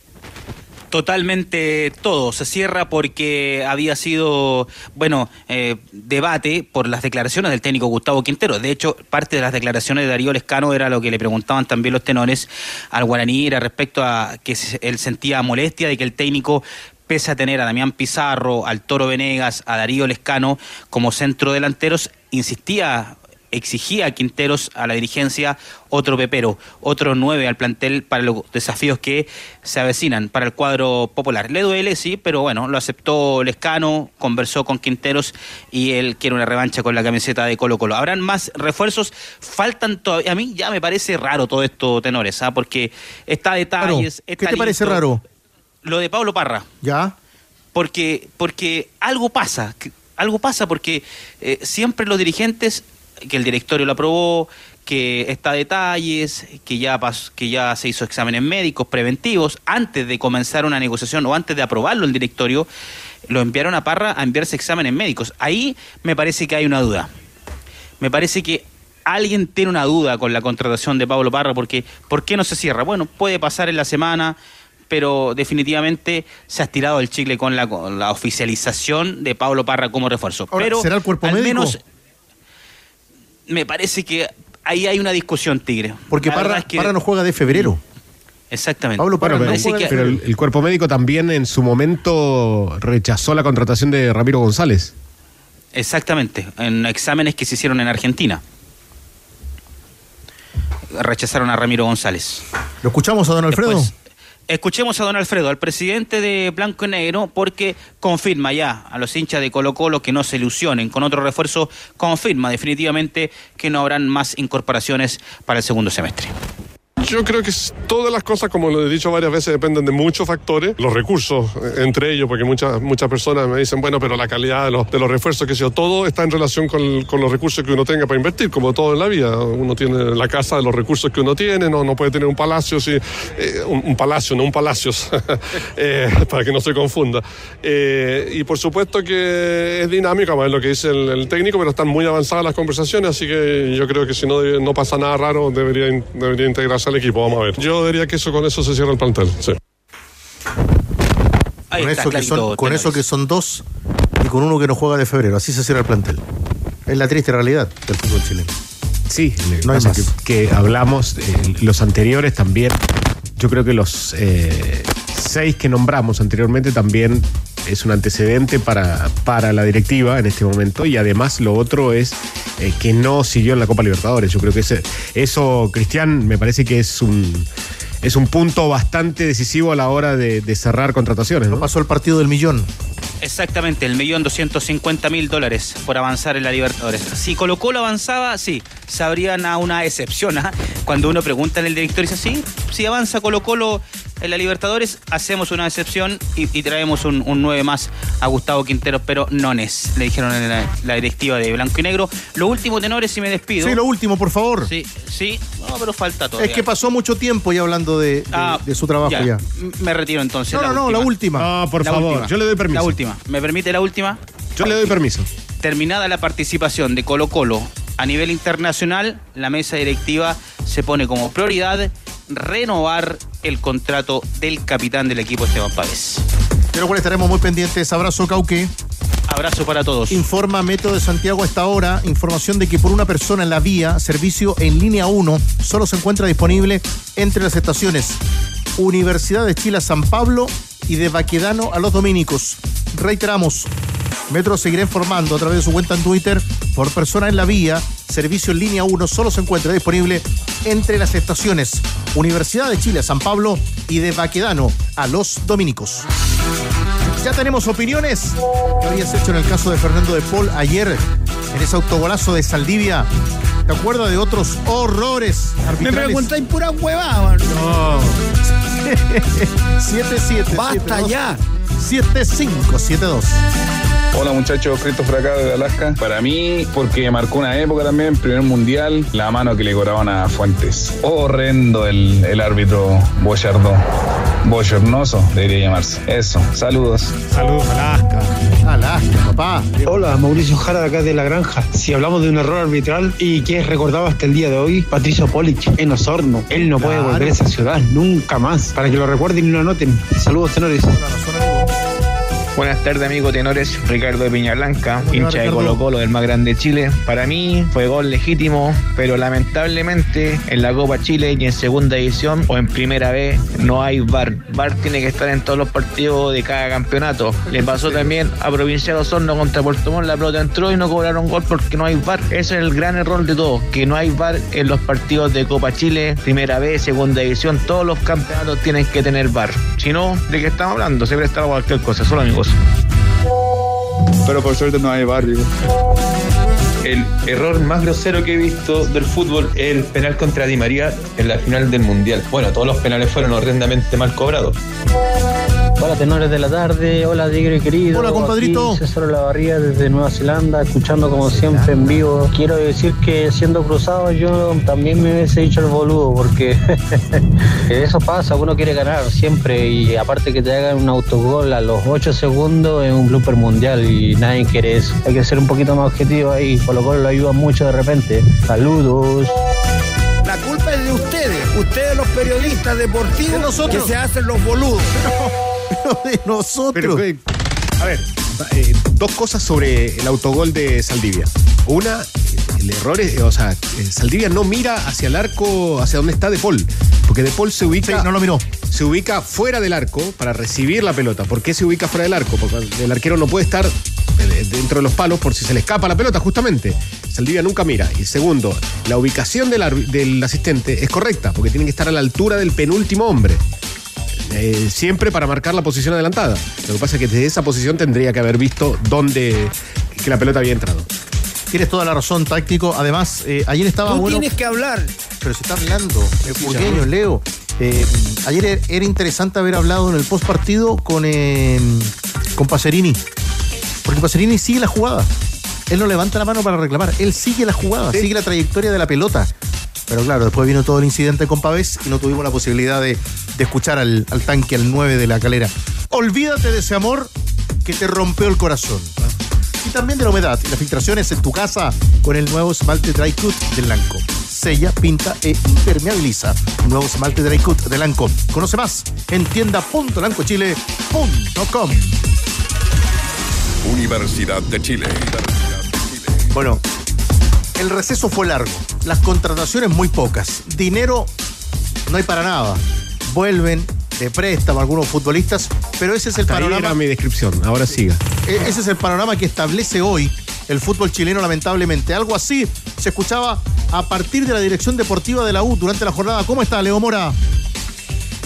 Speaker 6: Totalmente todo. Se cierra porque había sido, bueno, eh, debate por las declaraciones del técnico Gustavo Quintero. De hecho, parte de las declaraciones de Darío Lescano era lo que le preguntaban también los tenores al guaraní, era respecto a que él sentía molestia de que el técnico pese a tener a Damián Pizarro, al Toro Venegas, a Darío Lescano como centro delanteros, insistía exigía a Quinteros a la dirigencia otro pepero, otro nueve al plantel para los desafíos que se avecinan para el cuadro popular. Le duele, sí, pero bueno, lo aceptó Lescano, conversó con Quinteros y él quiere una revancha con la camiseta de Colo Colo. Habrán más refuerzos, faltan todavía, a mí ya me parece raro todo esto, tenores, ¿ah? porque está detalles.
Speaker 3: ¿Qué
Speaker 6: está
Speaker 3: te parece
Speaker 6: listo.
Speaker 3: raro?
Speaker 6: Lo de Pablo Parra
Speaker 3: ¿Ya?
Speaker 6: porque, porque algo pasa, algo pasa porque eh, siempre los dirigentes, que el directorio lo aprobó, que está a detalles, que ya, que ya se hizo exámenes médicos preventivos, antes de comenzar una negociación o antes de aprobarlo el directorio, lo enviaron a Parra a enviarse exámenes médicos. Ahí me parece que hay una duda. Me parece que alguien tiene una duda con la contratación de Pablo Parra porque ¿por qué no se cierra? Bueno, puede pasar en la semana, pero definitivamente se ha estirado el chicle con la, con la oficialización de Pablo Parra como refuerzo.
Speaker 3: Ahora,
Speaker 6: pero
Speaker 3: ¿será el cuerpo
Speaker 6: al
Speaker 3: médico?
Speaker 6: menos me parece que ahí hay una discusión, Tigre.
Speaker 3: Porque Parra,
Speaker 6: es que-
Speaker 3: Parra no juega de febrero.
Speaker 6: Exactamente.
Speaker 3: Pablo Parra
Speaker 5: Bueno,
Speaker 3: no
Speaker 5: pero,
Speaker 6: que-
Speaker 5: pero el, cuerpo médico también en su momento rechazó la contratación de Ramiro González.
Speaker 6: Exactamente, en exámenes que se hicieron en Argentina. Rechazaron a Ramiro González.
Speaker 3: ¿Lo escuchamos a don Alfredo?
Speaker 6: Después, escuchemos a don Alfredo, al presidente de Blanco y Negro, porque confirma ya a los hinchas de Colo Colo que no se ilusionen con otro refuerzo, confirma definitivamente que no habrán más incorporaciones para el segundo semestre.
Speaker 14: Yo creo que todas las cosas, como lo he dicho varias veces, dependen de muchos factores. Los recursos, eh, entre ellos, porque muchas, muchas personas me dicen, bueno, pero la calidad de los, de los refuerzos, que sé yo, todo está en relación con, con los recursos que uno tenga para invertir, como todo en la vida. Uno tiene la casa de los recursos que uno tiene, no, no puede tener un palacio, si, eh, un, palacio, no un palacios, eh, para que no se confunda. Eh, y por supuesto que es dinámico, a ver lo que dice el, el técnico, pero están muy avanzadas las conversaciones, así que yo creo que si no, no pasa nada raro, debería, debería integrarse al equipo. Vamos a ver. Yo diría que eso con eso se cierra el plantel. Sí.
Speaker 6: Ahí
Speaker 3: con
Speaker 6: está,
Speaker 3: eso, que son, con
Speaker 6: Tenores.
Speaker 3: eso que son dos y con uno que no juega de febrero. Así se cierra el plantel. Es la triste realidad del fútbol chileno.
Speaker 5: Sí,
Speaker 3: No hay más.
Speaker 5: que hablamos, eh, los anteriores también, yo creo que los eh, seis que nombramos anteriormente también es un antecedente para, para la directiva en este momento y además lo otro es eh, que no siguió en la Copa Libertadores. Yo creo que ese- eso, Cristian, me parece que es un, es un punto bastante decisivo a la hora de, de cerrar contrataciones. ¿no?
Speaker 3: Pasó el partido del millón.
Speaker 6: Exactamente, el millón doscientos cincuenta mil dólares por avanzar en la Libertadores. Si Colo Colo avanzaba, sí, sabrían a una excepción. ¿ah? Cuando uno pregunta en el director, dice, sí, si avanza Colo Colo en la Libertadores, hacemos una excepción y, y traemos un, un 9 más a Gustavo Quinteros, pero no es, le dijeron en la, la directiva de Blanco y Negro. Lo último, tenores, y me despido.
Speaker 3: Sí, lo último, por favor.
Speaker 6: Sí, sí, no, pero falta todavía.
Speaker 3: Es que pasó mucho tiempo ya hablando de, de-
Speaker 6: Ah,
Speaker 3: de su trabajo ya.
Speaker 6: Me retiro entonces.
Speaker 3: No,
Speaker 6: la
Speaker 3: no, no, la última.
Speaker 5: No, por
Speaker 6: La
Speaker 5: favor,
Speaker 6: última.
Speaker 5: yo le doy permiso.
Speaker 6: La última. ¿Me permite la última?
Speaker 5: Yo le doy permiso.
Speaker 6: Terminada la participación de Colo Colo a nivel internacional, la mesa directiva se pone como prioridad renovar el contrato del capitán del equipo Esteban Pávez.
Speaker 3: De lo cual estaremos muy pendientes. Abrazo, Cauque.
Speaker 6: Abrazo para todos.
Speaker 3: Informa Metro de Santiago a esta hora. Información de que por una persona en la vía, servicio en línea 1, solo se encuentra disponible entre las estaciones Universidad de Chile a San Pablo y de Baquedano a los Dominicos. Reiteramos, Metro seguirá informando a través de su cuenta en Twitter por persona en la vía. Servicio en línea 1 solo se encuentra disponible entre las estaciones Universidad de Chile San Pablo y de Baquedano a los Dominicos. Ya tenemos opiniones. ¿Qué habrías hecho en el caso de Fernando de Paul ayer en ese autogolazo de Saldivia? ¿Te acuerdas de otros horrores
Speaker 10: Me
Speaker 3: arbitrales?
Speaker 10: preguntáis pura huevada,
Speaker 3: No. 77.
Speaker 10: Basta ya.
Speaker 3: 7572.
Speaker 15: Hola muchachos, Christopher acá de Alaska. Para mí, porque marcó una época también, primer mundial, la mano que le cobraban a Fuentes. Horrendo el, el árbitro Boyardo. Bochornoso debería llamarse. Eso, saludos.
Speaker 5: Saludos, Alaska.
Speaker 3: Alaska, papá.
Speaker 16: Hola, Mauricio Jara de acá de La Granja. Si hablamos de un error arbitral y que es recordado hasta el día de hoy, Patricio Polich en Osorno. Él no puede volver a esa ciudad nunca más. Para que lo recuerden y lo anoten. Saludos, tenores.
Speaker 12: Buenas tardes, amigo tenores. Ricardo de Piña Blanca,
Speaker 3: ¿Cómo te va,
Speaker 12: hincha de? Colo Colo del más grande de Chile. Para mí fue gol legítimo, pero lamentablemente en la Copa Chile y en segunda división o en primera vez no hay VAR. VAR tiene que estar en todos los partidos de cada campeonato. Le pasó también a Provincial Osorno contra Puerto Montt, la pelota entró y no cobraron gol porque no hay VAR. Ese es el gran error de todo, que no hay VAR en los partidos de Copa Chile, primera vez, segunda división. Todos los campeonatos tienen que tener VAR. Si no, ¿de qué estamos hablando? Se presta cualquier cosa, solo amigos.
Speaker 15: Pero por suerte no hay barrio.
Speaker 17: El error más grosero que he visto del fútbol es el penal contra Di María en la final del Mundial. Bueno, todos los penales fueron horrendamente mal cobrados.
Speaker 18: Hola, tenores de la tarde. Hola, Tigre querido.
Speaker 3: Hola, compadrito.
Speaker 18: Aquí César Olavarría desde Nueva Zelanda, escuchando como siempre en vivo. Quiero decir que siendo cruzado yo también me hubiese dicho el boludo, porque eso pasa, uno quiere ganar siempre y aparte que te hagan un autogol a los 8 segundos es un blooper mundial y nadie quiere eso. Hay que ser un poquito más objetivo ahí, por lo cual lo ayuda mucho de repente. Saludos.
Speaker 10: La culpa es de ustedes, ustedes los periodistas deportivos
Speaker 3: De nosotros.
Speaker 10: que se hacen los boludos.
Speaker 3: De nosotros.
Speaker 5: Pero, a ver, eh, dos cosas sobre el autogol de Saldivia. Una, el error es, o sea, Saldivia no mira hacia el arco, hacia donde está De Paul. Porque De Paul se ubica.
Speaker 3: Sí, no lo miró.
Speaker 5: Se ubica fuera del arco para recibir la pelota. ¿Por qué se ubica fuera del arco? Porque el arquero no puede estar eh, dentro de los palos por si se le escapa la pelota, justamente. Saldivia nunca mira. Y segundo, la ubicación del, del asistente es correcta, porque tiene que estar a la altura del penúltimo hombre. Eh, siempre para marcar la posición adelantada. Lo que pasa es que desde esa posición tendría que haber visto dónde que la pelota había entrado.
Speaker 3: Tienes toda la razón, táctico. Además, eh, ayer estaba
Speaker 10: Tú
Speaker 3: bueno.
Speaker 10: tienes que hablar.
Speaker 3: Pero se está hablando, el burgueño, Leo. Eh, ayer er- era interesante haber hablado en el post partido con, eh, con Pacerini. Porque Pacerini sigue la jugada. Él no levanta la mano para reclamar. Él sigue la jugada, sigue la trayectoria de la pelota. Pero claro, después vino todo el incidente con Pavés y no tuvimos la posibilidad de, de escuchar al, al tanque, al 9 de la calera. Olvídate de ese amor que te rompió el corazón. Y también de la humedad y las filtraciones en tu casa con el nuevo esmalte Dry Cut de Lanco. Sella, pinta e impermeabiliza. Nuevo esmalte Dry Cut de Lanco. Conoce más en tienda.lancochile.com.
Speaker 2: Universidad de Chile.
Speaker 3: Bueno, el receso fue largo. Las contrataciones muy pocas. Dinero no hay para nada. Vuelven de préstamo algunos futbolistas, pero ese es el
Speaker 5: Hasta ahí
Speaker 3: panorama.
Speaker 5: era mi descripción. Ahora siga.
Speaker 3: E- Ese es el panorama que establece hoy el fútbol chileno, lamentablemente. Algo así se escuchaba a partir de la dirección deportiva de la U durante la jornada. ¿Cómo está, Leo Mora?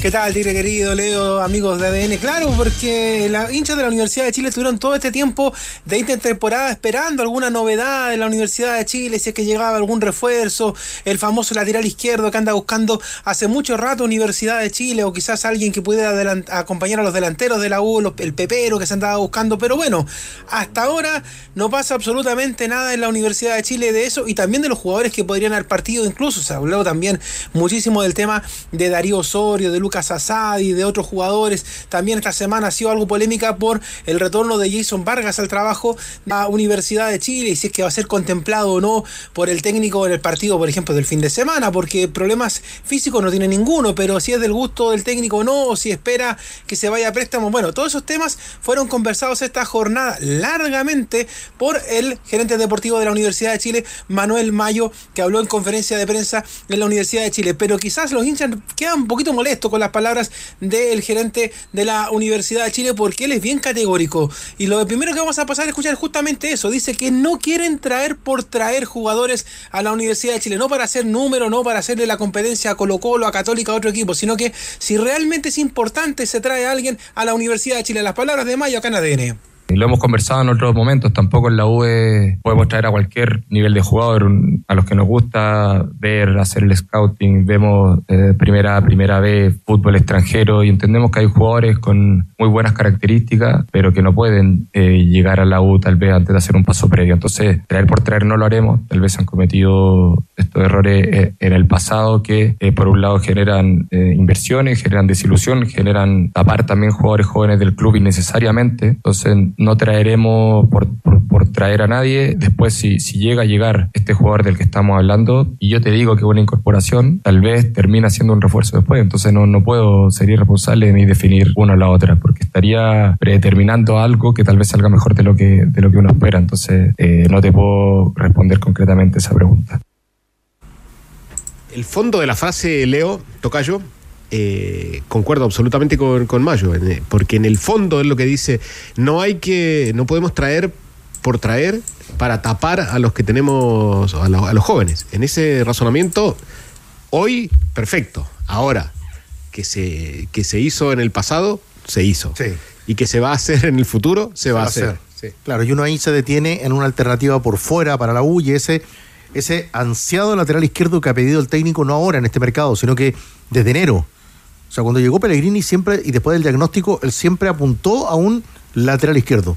Speaker 19: ¿Qué tal, Tigre querido, Leo, amigos de ADN? Claro, porque los hinchas de la Universidad de Chile estuvieron todo este tiempo de intertemporada esperando alguna novedad de la Universidad de Chile, si es que llegaba algún refuerzo, el famoso lateral izquierdo que anda buscando hace mucho rato Universidad de Chile, o quizás alguien que pudiera acompañar a los delanteros de la U, el pepero que se andaba buscando, pero bueno, hasta ahora no pasa absolutamente nada en la Universidad de Chile de eso y también de los jugadores que podrían haber partido, incluso se habló también muchísimo del tema de Darío Osorio, de Lucas Lucas Asadi, de otros jugadores. También esta semana ha sido algo polémica por el retorno de Jason Vargas al trabajo de la Universidad de Chile y si es que va a ser contemplado o no por el técnico en el partido, por ejemplo, del fin de semana, porque problemas físicos no tiene ninguno, pero si es del gusto del técnico o no, o si espera que se vaya a préstamo. Bueno, todos esos temas fueron conversados esta jornada largamente por el gerente deportivo de la Universidad de Chile, Manuel Mayo, que habló en conferencia de prensa en la Universidad de Chile. Pero quizás los hinchas quedan un poquito molestos con las palabras del gerente de la Universidad de Chile porque él es bien categórico. Y lo primero que vamos a pasar a escuchar es justamente eso. Dice que no quieren traer por traer jugadores a la Universidad de Chile, no para hacer número, no para hacerle la competencia a Colo Colo, a Católica, a otro equipo, sino que si realmente es importante se trae a alguien a la Universidad de Chile. Las palabras de Mayo acá en ADN.
Speaker 20: Y lo hemos conversado en otros momentos, tampoco en la UE podemos traer a cualquier nivel de jugador, a los que nos gusta ver, hacer el scouting, vemos eh, primera, primera vez fútbol extranjero y entendemos que hay jugadores con muy buenas características, pero que no pueden eh, llegar a la U tal vez antes de hacer un paso previo. Entonces, traer por traer no lo haremos, tal vez han cometido estos errores eh, en el pasado que eh, por un lado generan inversiones, generan desilusión, generan tapar también jugadores jóvenes del club innecesariamente. Entonces no traeremos por, por- traer a nadie. Después si, si llega a llegar este jugador del que estamos hablando, y yo te digo que una incorporación, tal vez termina siendo un refuerzo después. Entonces no, no puedo ser irresponsable ni definir una o la otra, porque estaría predeterminando algo que tal vez salga mejor de lo que, de lo que uno espera. Entonces eh, no te puedo responder concretamente esa pregunta.
Speaker 5: El fondo de la frase, Leo, Tocayo, eh, concuerdo absolutamente con, con Mayo, en- porque en el fondo es lo que dice, no hay que, no podemos traer por traer para tapar a los que tenemos, a, los- a los jóvenes. En ese razonamiento, hoy, perfecto. Ahora, que se, que se hizo en el pasado, se hizo. Y que se va a hacer en el futuro, se, va, a hacer.
Speaker 3: Claro, y uno ahí se detiene en una alternativa por fuera para la U y ese, ese ansiado lateral izquierdo que ha pedido el técnico no ahora en este mercado, sino que desde enero. O sea, cuando llegó Pellegrini siempre, y después del diagnóstico, él siempre apuntó a un lateral izquierdo.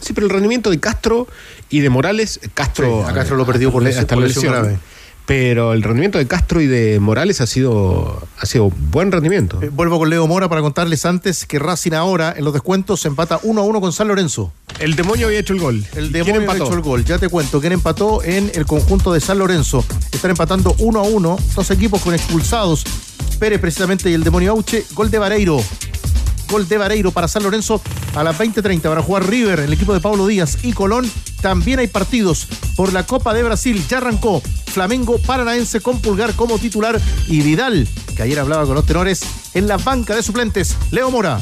Speaker 5: Sí, pero el rendimiento de Castro y de Morales, Castro,
Speaker 3: Sí, a Castro lo perdió por
Speaker 5: hasta
Speaker 3: por
Speaker 5: la
Speaker 3: lesión
Speaker 5: lesión.
Speaker 3: grave.
Speaker 5: Pero el rendimiento de Castro y de Morales ha sido, ha sido buen rendimiento.
Speaker 3: Eh, Vuelvo con Leo Mora para contarles antes que Racing ahora en los descuentos se empata 1 a 1 con San Lorenzo.
Speaker 5: El demonio había hecho el gol.
Speaker 3: El
Speaker 5: ¿Quién
Speaker 3: demonio ha
Speaker 5: empató?
Speaker 3: hecho el gol. Ya te cuento quién empató en el conjunto de San Lorenzo. Están empatando 1 a 1. Dos equipos con expulsados. Pérez precisamente y el demonio Auche. Gol de Vareiro. Gol de Vareiro para San Lorenzo a las 20.30 para jugar River, el equipo de Pablo Díaz y Colón. También hay partidos por la Copa de Brasil. Ya arrancó Flamengo Paranaense con Pulgar como titular y Vidal, que ayer hablaba con los tenores, en la banca de suplentes. Leo Mora.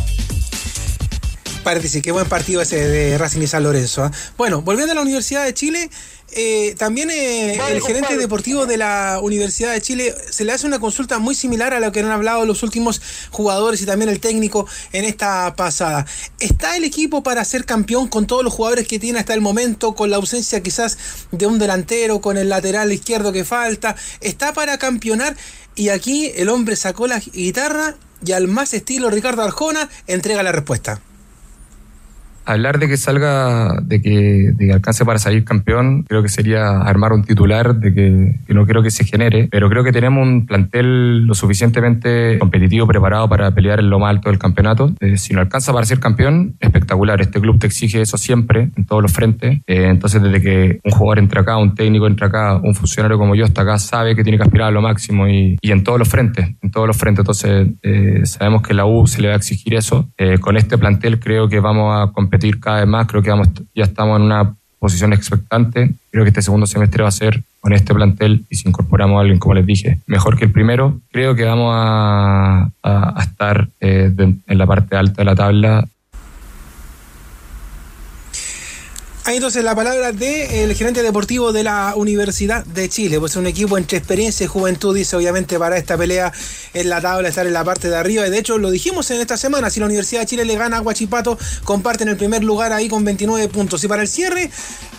Speaker 19: Parece qué buen partido ese de Racing y San Lorenzo. ¿ah? Bueno, volviendo a la Universidad de Chile, eh, también eh, el gerente deportivo de la Universidad de Chile se le hace una consulta muy similar a lo que han hablado los últimos jugadores y también el técnico en esta pasada. ¿Está el equipo para ser campeón con todos los jugadores que tiene hasta el momento, con la ausencia quizás de un delantero, con el lateral izquierdo que falta? ¿Está para campeonar? Y aquí el hombre sacó la guitarra y al más estilo Ricardo Arjona entrega la respuesta.
Speaker 20: Hablar de que salga, de que, de que alcance para salir campeón, creo que sería armar un titular de que, que no creo que se genere, pero creo que tenemos un plantel lo suficientemente competitivo, preparado para pelear en lo más alto del campeonato. Eh, si no alcanza para ser campeón, espectacular. Este club te exige eso siempre, en todos los frentes. Eh, entonces, desde que un jugador entra acá, un técnico entra acá, un funcionario como yo está acá, sabe que tiene que aspirar a lo máximo y, y en todos los frentes, en todos los frentes. Entonces, eh, sabemos que la U se le va a exigir eso. Eh, con este plantel creo que vamos a competir cada vez más. Creo que vamos, ya estamos en una posición expectante. Creo que este segundo semestre va a ser con este plantel y si incorporamos a alguien, como les dije, mejor que el primero, creo que vamos a, a- a estar eh, de- en la parte alta de la tabla
Speaker 19: Ahí entonces la palabra del gerente deportivo de la Universidad de Chile, pues un equipo entre experiencia y juventud, dice obviamente para esta pelea en la tabla, estar en la parte de arriba. Y de hecho lo dijimos en esta semana, si la Universidad de Chile le gana a Guachipato, comparten el primer lugar ahí con 29 puntos. Y para el cierre,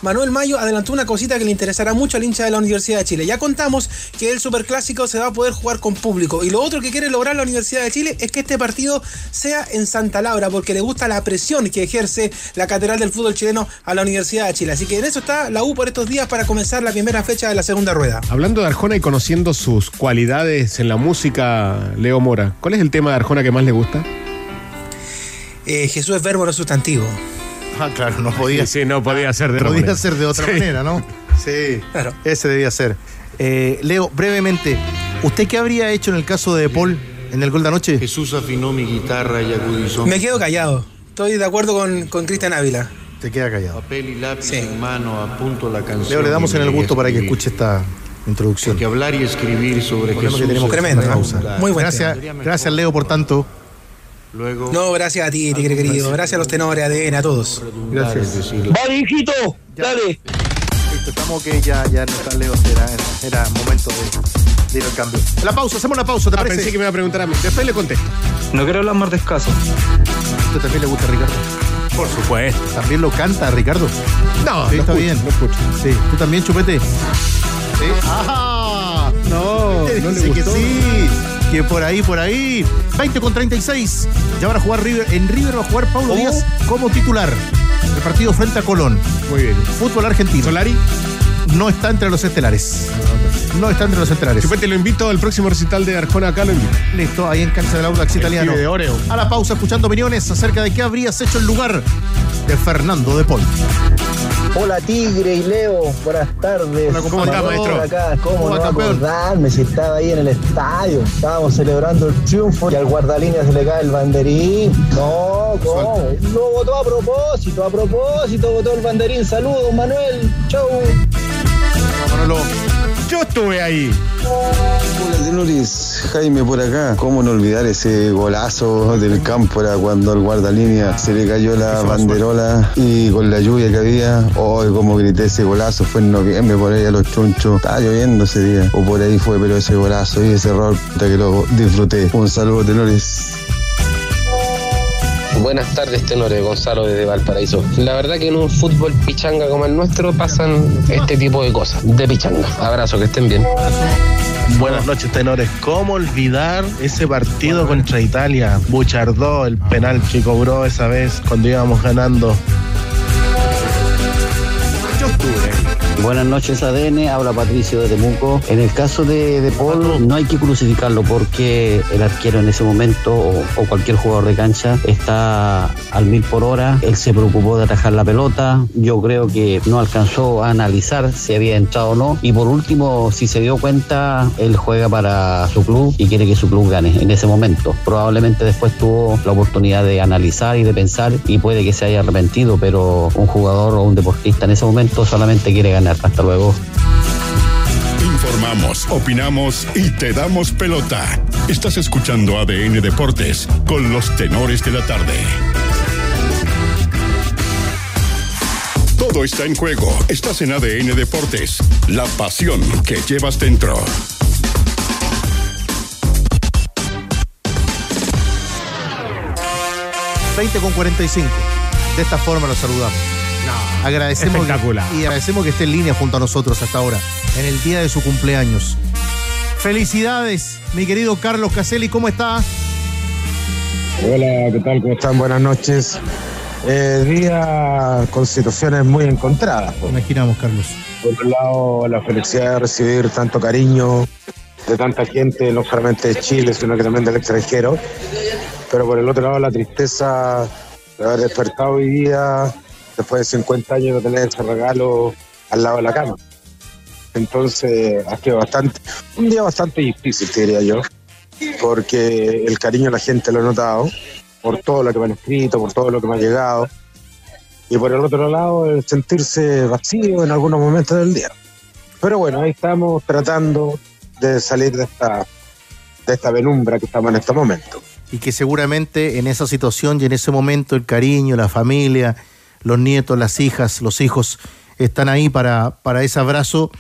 Speaker 19: Manuel Mayo adelantó una cosita que le interesará mucho al hincha de la Universidad de Chile. Ya contamos que el Superclásico se va a poder jugar con público. Y lo otro que quiere lograr la Universidad de Chile es que este partido sea en Santa Laura, porque le gusta la presión que ejerce la Catedral del Fútbol Chileno a la Universidad Universidad de Chile. Así que en eso está la U por estos días para comenzar la primera fecha de la segunda rueda.
Speaker 5: Hablando de Arjona y conociendo sus cualidades en la música, Leo Mora, ¿cuál es el tema de Arjona que más le gusta?
Speaker 19: Eh, Jesús es verbo, no sustantivo.
Speaker 3: Ah, claro, no podía.
Speaker 5: Sí, sí, no podía ser de otra
Speaker 3: Podía
Speaker 5: manera.
Speaker 3: ser de otra
Speaker 5: Sí.
Speaker 3: manera, ¿no? Sí,
Speaker 19: Claro.
Speaker 3: ese debía ser. Eh, Leo, brevemente, ¿usted qué habría hecho en el caso de Paul en el gol de anoche?
Speaker 21: Jesús afinó mi guitarra y acudizó
Speaker 19: Me quedo callado. Estoy de acuerdo con, con Cristian Ávila.
Speaker 3: Te queda callado.
Speaker 21: papel y lápiz
Speaker 19: Sí.
Speaker 21: en mano a punto la canción.
Speaker 3: Leo, le damos en el gusto para que escuche esta introducción.
Speaker 21: Que hablar y escribir sobre Jesús
Speaker 3: que tenemos
Speaker 19: Tremendo,
Speaker 3: una.
Speaker 19: Muy buen
Speaker 3: gracias, gracias, Leo, por tanto.
Speaker 21: Luego,
Speaker 19: No, gracias a ti, tigre querido. Gracias a los tenores ADN, a todos.
Speaker 3: Gracias.
Speaker 11: Vale, hijito, dale.
Speaker 3: Listo, estamos que ya, ya no está Leo, era, era momento de, de ir al cambio. La pausa, hacemos la pausa, ¿te
Speaker 5: Ah,
Speaker 3: parece?
Speaker 5: pensé que me iba a preguntar a mí. Después le contesto.
Speaker 11: No quiero hablar más de escaso.
Speaker 3: ¿Esto también le gusta Ricardo?
Speaker 5: Por supuesto.
Speaker 3: ¿También lo canta Ricardo?
Speaker 5: No,
Speaker 3: Sí, está
Speaker 5: escucho,
Speaker 3: bien.
Speaker 5: no escucho.
Speaker 3: Sí, ¿tú también, Chupete? Sí. ¡Ajá!
Speaker 5: No,
Speaker 3: Te
Speaker 5: no le
Speaker 3: que sí, que por ahí, por ahí. 20 con 36. Ya van a jugar River. En River va a jugar Pablo Díaz como titular. El partido frente a Colón.
Speaker 5: Muy bien.
Speaker 3: Fútbol argentino.
Speaker 5: Solari,
Speaker 3: No está entre los estelares. No está entre los estelares.
Speaker 5: Chupete, lo invito al próximo recital de Arjona acá, lo invito.
Speaker 3: Listo, ahí en cancha del Audax italiano.
Speaker 5: de Oreo.
Speaker 3: A la pausa, escuchando opiniones acerca de qué habrías hecho en lugar de Fernando de Paul.
Speaker 22: Hola Tigre y Leo, buenas tardes.
Speaker 3: Hola, ¿cómo está, maestro?
Speaker 22: Acá, ¿Cómo,
Speaker 3: ¿Cómo
Speaker 22: no
Speaker 3: va,
Speaker 22: acordarme si estaba ahí en el estadio? Estábamos celebrando el triunfo y al guardalínea se le cae el banderín. No, ¿cómo? No votó a propósito, a propósito votó el banderín. Saludos, Manuel. Chau.
Speaker 3: Manolo,
Speaker 5: Yo estuve ahí.
Speaker 23: Hola Tenoris, Jaime por acá. ¿Cómo no olvidar ese golazo del campo era cuando al guardalínea se le cayó la banderola y con la lluvia que había, hoy como grité ese golazo, fue en noviembre por ahí a los chunchos, estaba lloviendo ese día, o por ahí fue, pero ese golazo y ese error, que lo disfruté. Un saludo Tenoris.
Speaker 24: Buenas tardes, tenores. Gonzalo desde Valparaíso. La verdad que en un fútbol pichanga como el nuestro pasan este tipo de cosas, de pichanga. Abrazo, que estén bien.
Speaker 25: Buenas noches, tenores. ¿Cómo olvidar ese partido contra Italia? Buchardó, el penal que cobró esa vez cuando íbamos ganando.
Speaker 26: Buenas noches ADN, habla Patricio de Temuco. En el caso de, de Paul no hay que crucificarlo porque el arquero en ese momento o, o cualquier jugador de cancha está al mil por hora. Él se preocupó de atajar la pelota. Yo creo que no alcanzó a analizar si había entrado o no. Y por último, si se dio cuenta, él juega para su club y quiere que su club gane en ese momento. Probablemente después tuvo la oportunidad de analizar y de pensar y puede que se haya arrepentido, pero un jugador o un deportista en ese momento solamente quiere ganar. Hasta luego.
Speaker 2: Informamos, opinamos y te damos pelota. Estás escuchando ADN Deportes con los tenores de la tarde. Todo está en juego. Estás en ADN Deportes. La pasión que llevas dentro.
Speaker 3: No. 20 con 45. De esta forma los saludamos. Agradecemos que- y agradecemos que esté en línea junto a nosotros hasta ahora, en el día de su cumpleaños. Felicidades, mi querido Carlos Caselli, ¿cómo está?
Speaker 27: Hola, ¿qué tal? ¿Cómo están? Buenas noches. Eh, día con situaciones muy encontradas. pues.
Speaker 3: Imaginamos, Carlos.
Speaker 27: Por un lado, la felicidad de recibir tanto cariño de tanta gente, no solamente de Chile, sino que también del extranjero. Pero por el otro lado, la tristeza de haber despertado hoy día, después de 50 años, de tener ese regalo al lado de la cama. Entonces, ha sido bastante, un día bastante difícil, te diría yo, porque el cariño de la gente lo he notado, por todo lo que me han escrito, por todo lo que me ha llegado. Y por el otro lado, el sentirse vacío en algunos momentos del día. Pero bueno, ahí estamos tratando de salir de esta, de esta penumbra que estamos en este momento.
Speaker 3: Y que seguramente en esa situación y en ese momento el cariño, la familia, los nietos, las hijas, los hijos están ahí para, para ese abrazo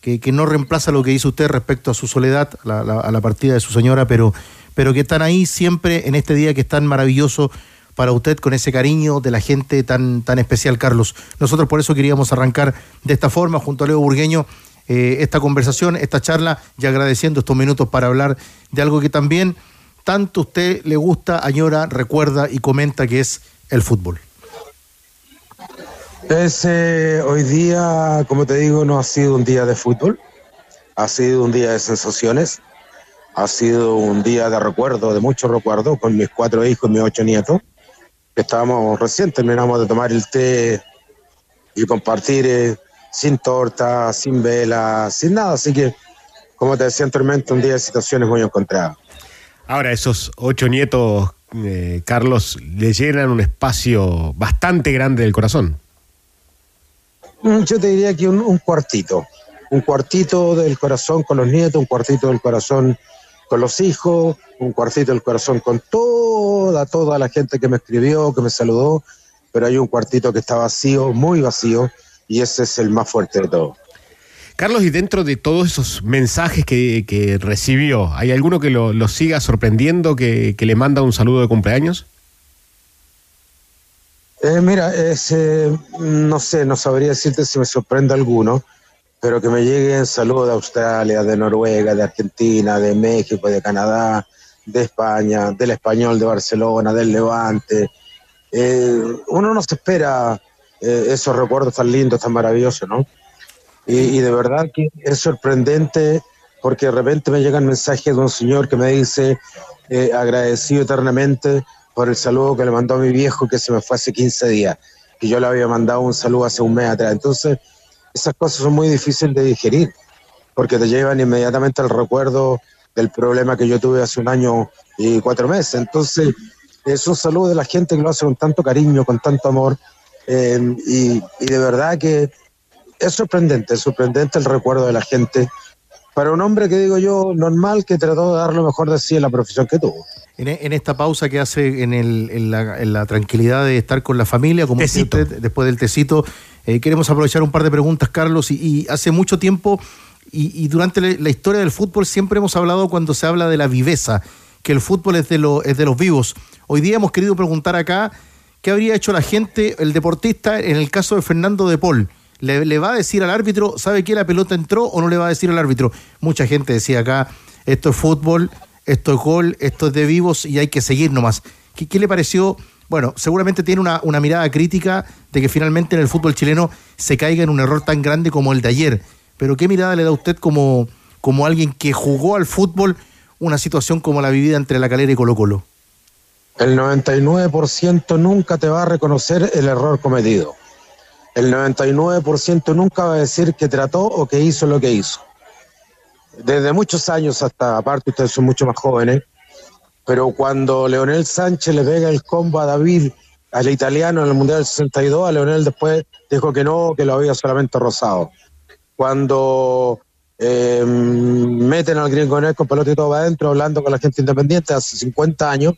Speaker 3: que, que no reemplaza lo que dice usted respecto a su soledad, la- la- a la partida de su señora, pero, pero que están ahí siempre en este día que es tan maravilloso para usted con ese cariño de la gente tan, tan especial, Carlos. Nosotros por eso queríamos arrancar de esta forma, junto a Leo Burgueño, eh, esta conversación, esta charla, y agradeciendo estos minutos para hablar de algo que también tanto usted le gusta, añora, recuerda y comenta que es el fútbol.
Speaker 27: Ese hoy día, como te digo, no ha sido un día de fútbol, ha sido un día de sensaciones, ha sido un día de recuerdo, de muchos recuerdos, con mis cuatro hijos y mis ocho nietos, que estábamos recién, terminamos de tomar el té y compartir eh, sin torta, sin vela, sin nada, así que, como te decía anteriormente, un día de situaciones muy encontradas.
Speaker 5: Ahora, esos ocho nietos, eh, Carlos, le llenan un espacio bastante grande del corazón.
Speaker 27: Mm, Yo te diría que un, cuartito, un cuartito del corazón con los nietos, un cuartito del corazón con los hijos, un cuartito del corazón con toda, toda la gente que me escribió, que me saludó, pero hay un cuartito que está vacío, muy vacío, y ese es el más fuerte de todo.
Speaker 5: Carlos, y dentro de todos esos mensajes que, que recibió, ¿hay alguno que lo, lo siga sorprendiendo, que, que le manda un saludo de cumpleaños?
Speaker 27: Eh, mira, eh, no sé, no sabría decirte si me sorprende alguno, pero que me lleguen saludos de Australia, de Noruega, de Argentina, de México, de Canadá, de España, del español de Barcelona, del Levante. Eh, uno no se espera eh, esos recuerdos tan lindos, tan maravillosos, ¿no? Y, y de verdad que es sorprendente porque de repente me llegan mensajes de un señor que me dice eh, agradecido eternamente por el saludo que le mandó a mi viejo que se me fue hace 15 días, que yo le había mandado un saludo hace un mes atrás. Entonces, esas cosas son muy difíciles de digerir, porque te llevan inmediatamente al recuerdo del problema que yo tuve hace un año y cuatro meses. Entonces, es un saludo de la gente que lo hace con tanto cariño, con tanto amor, eh, y, y de verdad que es sorprendente, es sorprendente el recuerdo de la gente para un hombre que digo yo normal que trató de dar lo mejor de sí en la profesión que tuvo.
Speaker 3: En, en esta pausa que hace en, el, en, la, en la tranquilidad de estar con la familia, como usted, después del tecito, eh, queremos aprovechar un par de preguntas, Carlos, y, y hace mucho tiempo y, y durante la, historia del fútbol siempre hemos hablado cuando se habla de la viveza, que el fútbol es de, lo, es de los vivos. Hoy día hemos querido preguntar acá qué habría hecho la gente, el deportista, en el caso de Fernando de Paul. Le, le, va a decir al árbitro, ¿sabe qué? La pelota entró o no le va a decir al árbitro. Mucha gente decía acá, esto es fútbol, esto es gol, esto es de vivos y hay que seguir nomás. ¿Qué, qué le pareció? Bueno, seguramente tiene una, una, mirada crítica de que finalmente en el fútbol chileno se caiga en un error tan grande como el de ayer. Pero ¿qué mirada le da usted como, como alguien que jugó al fútbol una situación como la vivida entre la calera y Colo Colo?
Speaker 27: El 99% nunca te va a reconocer el error cometido el 99% nunca va a decir que trató o que hizo lo que hizo. Desde muchos años hasta, aparte ustedes son mucho más jóvenes, pero cuando Leonel Sánchez le pega el combo a David, al italiano en el Mundial del 62, a Leonel después dijo que no, que lo había solamente rozado. Cuando eh, meten al gringo con pelotito para adentro, hablando con la gente independiente hace 50 años,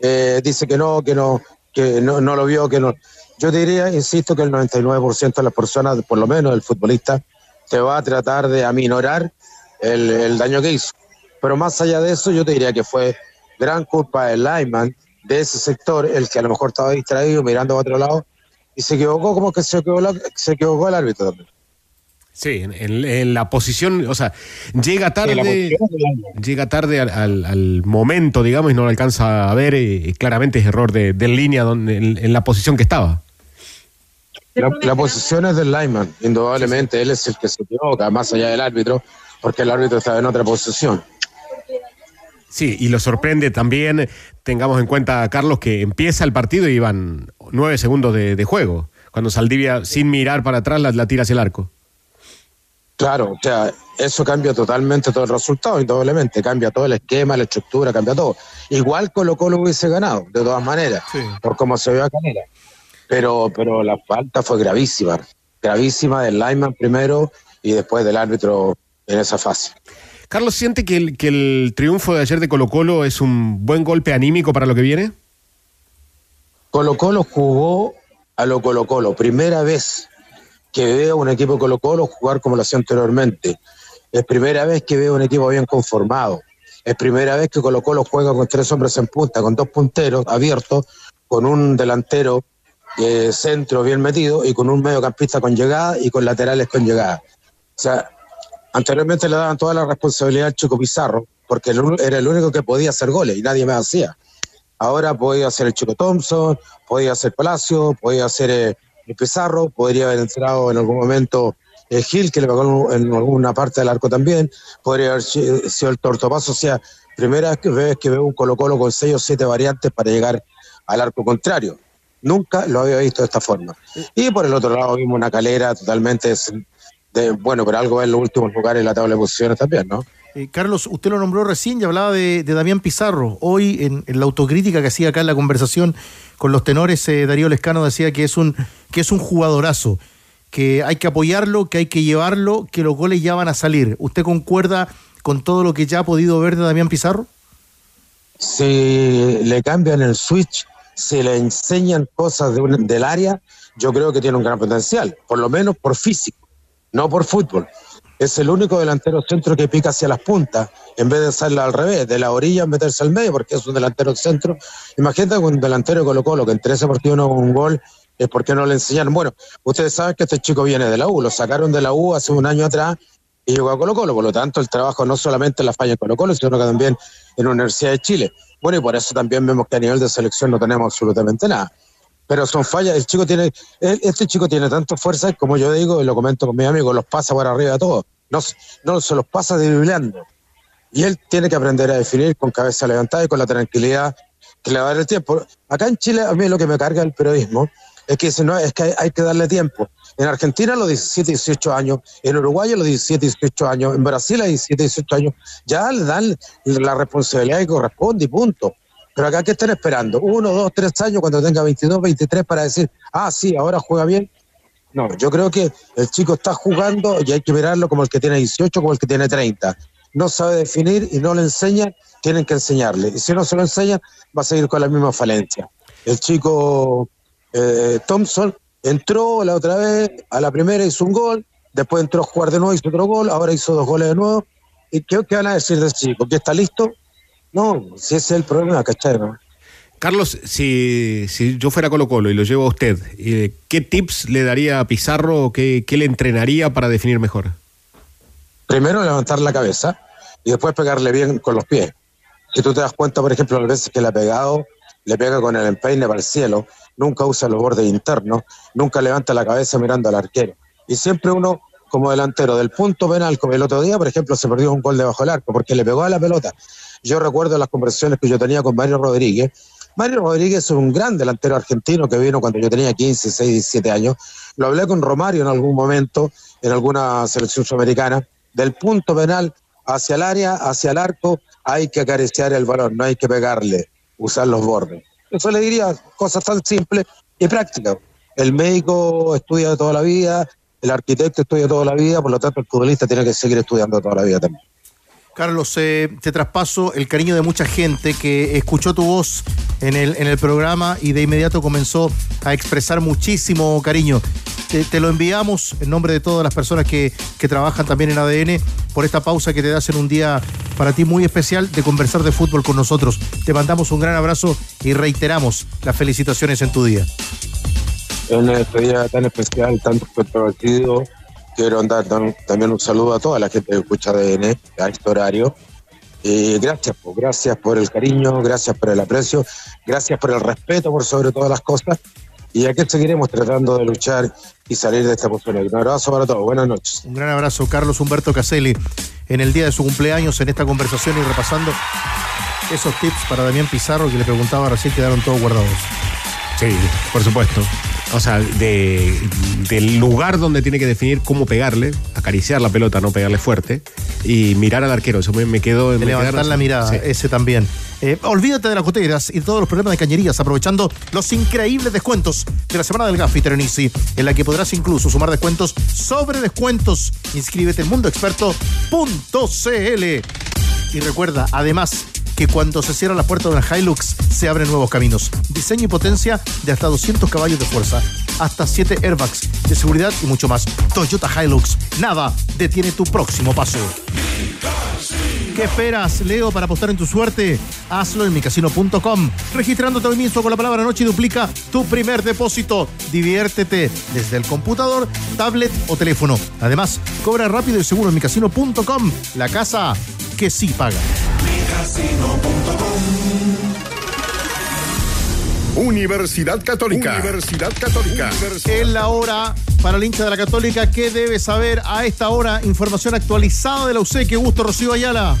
Speaker 27: eh, dice que no, que no, que no, no lo vio, que no. Yo diría, insisto, que el 99% de las personas, por lo menos el futbolista, te va a tratar de aminorar el, el, daño que hizo. Pero más allá de eso, yo te diría que fue gran culpa del lineman de ese sector, el que a lo mejor estaba distraído mirando a otro lado y se equivocó como que se equivocó, se equivocó el árbitro también.
Speaker 5: Sí, en, en, en, la posición, o sea, llega tarde, llega tarde al, al, al, momento, digamos, y no lo alcanza a ver, y, y claramente es error de, de línea donde, en, en, la posición que estaba.
Speaker 27: La, la, posición es del lineman, indudablemente, sí, sí. él es el que se equivoca, más allá del árbitro, porque el árbitro está en otra posición.
Speaker 5: Sí, y lo sorprende también, tengamos en cuenta, Carlos, que empieza el partido y iban nueve segundos de, de juego, cuando Saldivia, sin mirar para atrás, la, la tira hacia el arco.
Speaker 27: Claro, o sea, eso cambia totalmente todo el resultado, indudablemente, cambia todo el esquema, la estructura, cambia todo. Igual Colo Colo hubiese ganado, de todas maneras, sí. por cómo se vio a Canela. Pero, pero la falta fue gravísima, gravísima del lineman primero y después del árbitro en esa fase.
Speaker 5: Carlos, ¿siente que el, que el triunfo de ayer de Colo Colo es un buen golpe anímico para lo que viene?
Speaker 27: Colo Colo jugó a lo Colo Colo, primera vez que veo un equipo de Colo Colo jugar como lo hacía anteriormente. Es primera vez que veo un equipo bien conformado. Es primera vez que Colo Colo juega con tres hombres en punta, con dos punteros abiertos, con un delantero eh, centro bien metido y con un mediocampista con llegada y con laterales con llegada. O sea, anteriormente le daban toda la responsabilidad al Chico Pizarro, porque era el único que podía hacer goles y nadie más hacía. Ahora podía hacer el Chico Thompson, podía hacer Palacio, podía hacer... Eh, Pizarro, podría haber entrado en algún momento eh, Gil, que le pegó en alguna parte del arco también, podría haber si- sido el tortopaso, o sea, primera vez que veo un Colo Colo con seis o siete variantes para llegar al arco contrario. Nunca lo había visto de esta forma. Y por el otro lado vimos una calera totalmente, de, bueno, pero algo en los últimos lugares en la tabla de posiciones también, ¿no?
Speaker 3: Eh, Carlos, usted lo nombró recién y hablaba de, de Damián Pizarro. Hoy, en, en la autocrítica que hacía acá en la conversación con los tenores, eh, Darío Lescano decía que es, un, que es un jugadorazo, que hay que apoyarlo, que hay que llevarlo, que los goles ya van a salir. ¿Usted concuerda con todo lo que ya ha podido ver de Damián Pizarro?
Speaker 27: si le cambian el switch, si le enseñan cosas de un- del área, yo creo que tiene un gran potencial, por lo menos por físico, no por fútbol. Es el único delantero centro que pica hacia las puntas, en vez de hacerlo al revés, de la orilla meterse al medio, porque es un delantero centro. Imagínate un delantero de Colo Colo que en 13 partidos no un gol, es porque no le enseñaron. Bueno, ustedes saben que este chico viene de la U, lo sacaron de la U hace un año atrás y llegó a Colo Colo, por lo tanto el trabajo no solamente en la falla en Colo Colo, sino que también en la Universidad de Chile. Bueno, y por eso también vemos que a nivel de selección no tenemos absolutamente nada. Pero son fallas, el chico tiene, este chico tiene tanta fuerza, como yo digo, y lo comento con mis amigos, los pasa por arriba de todos. No, no se los pasa driblando. Y él tiene que aprender a definir con cabeza levantada y con la tranquilidad que le va a dar el tiempo. Acá en Chile, a mí lo que me carga el periodismo es que dice, no, es que hay, hay que darle tiempo. En Argentina a los 17, 18 años, en Uruguay a los 17, 18 años, en Brasil a 17, 18 años, ya le dan la responsabilidad que corresponde y punto. Pero acá, ¿qué están esperando? Uno, dos, tres años cuando tenga 22, 23 para decir, ah, sí, ahora juega bien. No, yo creo que el chico está jugando y hay que mirarlo como el que tiene 18, como el que tiene 30. No sabe definir y no le enseñan, tienen que enseñarle. Y si no se lo enseñan, va a seguir con la misma falencia. El chico eh, Thompson entró la otra vez, a la primera hizo un gol, después entró a jugar de nuevo, hizo otro gol, ahora hizo dos goles de nuevo. ¿Y qué, qué van a decir de ese chico? ¿Que está listo? No, si ese es el problema, ¿cachai? no?
Speaker 5: Carlos, si, si yo fuera Colo Colo y lo llevo a usted, eh, ¿qué tips le daría a Pizarro o qué, qué le entrenaría para definir mejor?
Speaker 27: primero levantar la cabeza y después pegarle bien con los pies. Si tú te das cuenta, por ejemplo, las veces que le ha pegado, le pega con el empeine para el cielo, nunca usa los bordes internos, nunca levanta la cabeza mirando al arquero. Y siempre uno, como delantero del punto penal, como el otro día, por ejemplo, se perdió un gol debajo del arco porque le pegó a la pelota. Yo recuerdo las conversaciones que yo tenía con Mario Rodríguez. Mario Rodríguez es un gran delantero argentino que vino cuando yo tenía 15, 16, 17 años. Lo hablé con Romario en algún momento, en alguna selección sudamericana. Del punto penal hacia el área, hacia el arco, hay que acariciar el balón, no hay que pegarle, usar los bordes. Eso le diría cosas tan simples y prácticas. El médico estudia toda la vida, el arquitecto estudia toda la vida, por lo tanto el futbolista tiene que seguir estudiando toda la vida también.
Speaker 3: Carlos, eh, te traspaso el cariño de mucha gente que escuchó tu voz en el, en el programa y de inmediato comenzó a expresar muchísimo cariño. Te, lo enviamos en nombre de todas las personas que, que trabajan también en ADN por esta pausa que te das en un día para ti muy especial de conversar de fútbol con nosotros. Te mandamos un gran abrazo y reiteramos las felicitaciones en tu día.
Speaker 27: En este día tan especial, tan controvertido, quiero dar tam- también un saludo a toda la gente que escucha ADN a este horario. Y gracias, pues, gracias por el cariño, gracias por el aprecio, gracias por el respeto por sobre todas las cosas. Y aquí seguiremos tratando de luchar y salir de esta posición. Un abrazo para todos, buenas noches.
Speaker 3: Un gran abrazo, Carlos Humberto Caselli, en el día de su cumpleaños, en esta conversación y repasando esos tips para Damián Pizarro que le preguntaba recién, quedaron todos guardados.
Speaker 5: Sí, por supuesto. O sea, de, del lugar donde tiene que definir cómo pegarle, acariciar la pelota, no pegarle fuerte, y mirar al arquero. Eso me, me quedó me
Speaker 3: levantar
Speaker 5: quedaron-
Speaker 3: la mirada,
Speaker 5: Sí.
Speaker 3: ese también. Eh, olvídate de las goteras y todos los problemas de cañerías, aprovechando los increíbles descuentos de la semana del Gafi Terenisi, en la que podrás incluso sumar descuentos sobre descuentos. Inscríbete en mundoexperto.cl. Y recuerda, además, que cuando se cierran las puertas de una Hilux, se abren nuevos caminos. Diseño y potencia de hasta 200 caballos de fuerza, hasta 7 airbags de seguridad y mucho más. Toyota Hilux, nada detiene tu próximo paso. ¿Qué esperas, Leo, para apostar en tu suerte? Hazlo en micasino.com. Registrándote hoy mismo con la palabra noche duplica tu primer depósito. Diviértete desde el computador, tablet o teléfono. Además, cobra rápido y seguro en micasino.com. La casa que sí paga.
Speaker 2: Universidad Católica. Universidad Católica.
Speaker 3: En la hora para el hincha de la Católica, ¿qué debe saber a esta hora? Información actualizada de la UC. Qué gusto, Rocío Ayala.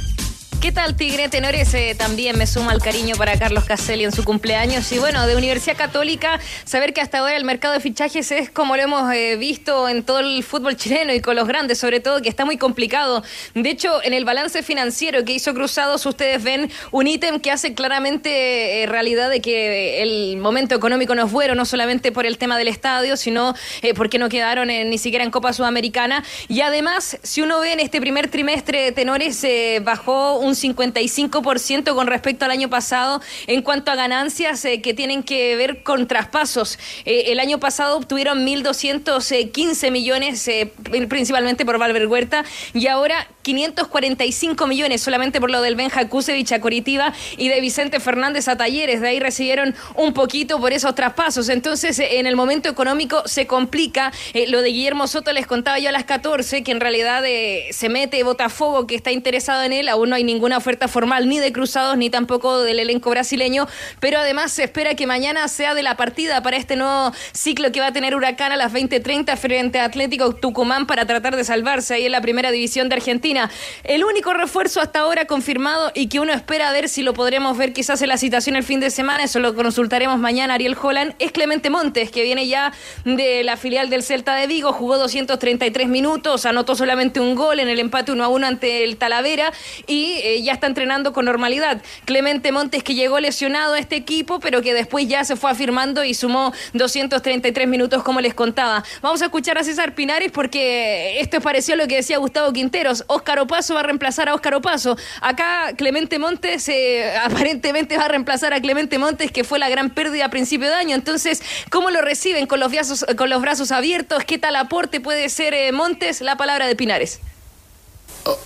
Speaker 28: ¿Qué tal, Tigre Tenores? Eh, también me suma el cariño para Carlos Caselli en su cumpleaños. Y bueno, de Universidad Católica, saber que hasta ahora el mercado de fichajes es como lo hemos eh, visto en todo el fútbol chileno y con los grandes, sobre todo, que está muy complicado. De hecho, en el balance financiero que hizo Cruzados, ustedes ven un ítem que hace claramente eh, realidad de que el momento económico no es bueno, no solamente por el tema del estadio, sino porque no quedaron ni siquiera en Copa Sudamericana. Y además, si uno ve en este primer trimestre, Tenores bajó un un 55% con respecto al año pasado en cuanto a ganancias eh, que tienen que ver con traspasos. Eh, el año pasado obtuvieron 1.215 millones, eh, principalmente por Valver Huerta, y ahora 545 millones solamente por lo del Benja Kusevich a Coritiba y de Vicente Fernández a Talleres. De ahí recibieron un poquito por esos traspasos. Entonces, en el momento económico se complica. lo de Guillermo Soto les contaba yo a las 14, que en realidad se mete Botafogo, que está interesado en él. Aún no hay ningún ninguna oferta formal ni de Cruzados ni tampoco del elenco brasileño, pero además se espera que mañana sea de la partida para este nuevo ciclo que va a tener Huracán a las 20:30 frente a Atlético Tucumán para tratar de salvarse ahí en la primera división de Argentina. El único refuerzo hasta ahora confirmado y que uno espera a ver si lo podremos ver quizás en la citación el fin de semana, eso lo consultaremos mañana Ariel Holland, es Clemente Montes, que viene ya de la filial del Celta de Vigo, jugó 233 minutos, anotó solamente un gol en el empate 1 a 1 ante el Talavera y eh, ya está entrenando con normalidad. Clemente Montes que llegó lesionado a este equipo, pero que después ya se fue afirmando y sumó 233 minutos como les contaba. Vamos a escuchar a César Pinares porque esto es parecido a lo que decía Gustavo Quinteros. Óscar Opaso va a reemplazar a Óscar Opaso. Acá Clemente Montes eh, aparentemente va a reemplazar a Clemente Montes, que fue la gran pérdida a principio de año. Entonces, ¿cómo lo reciben con los brazos, con los brazos abiertos? ¿Qué tal aporte puede ser eh, Montes? La palabra de Pinares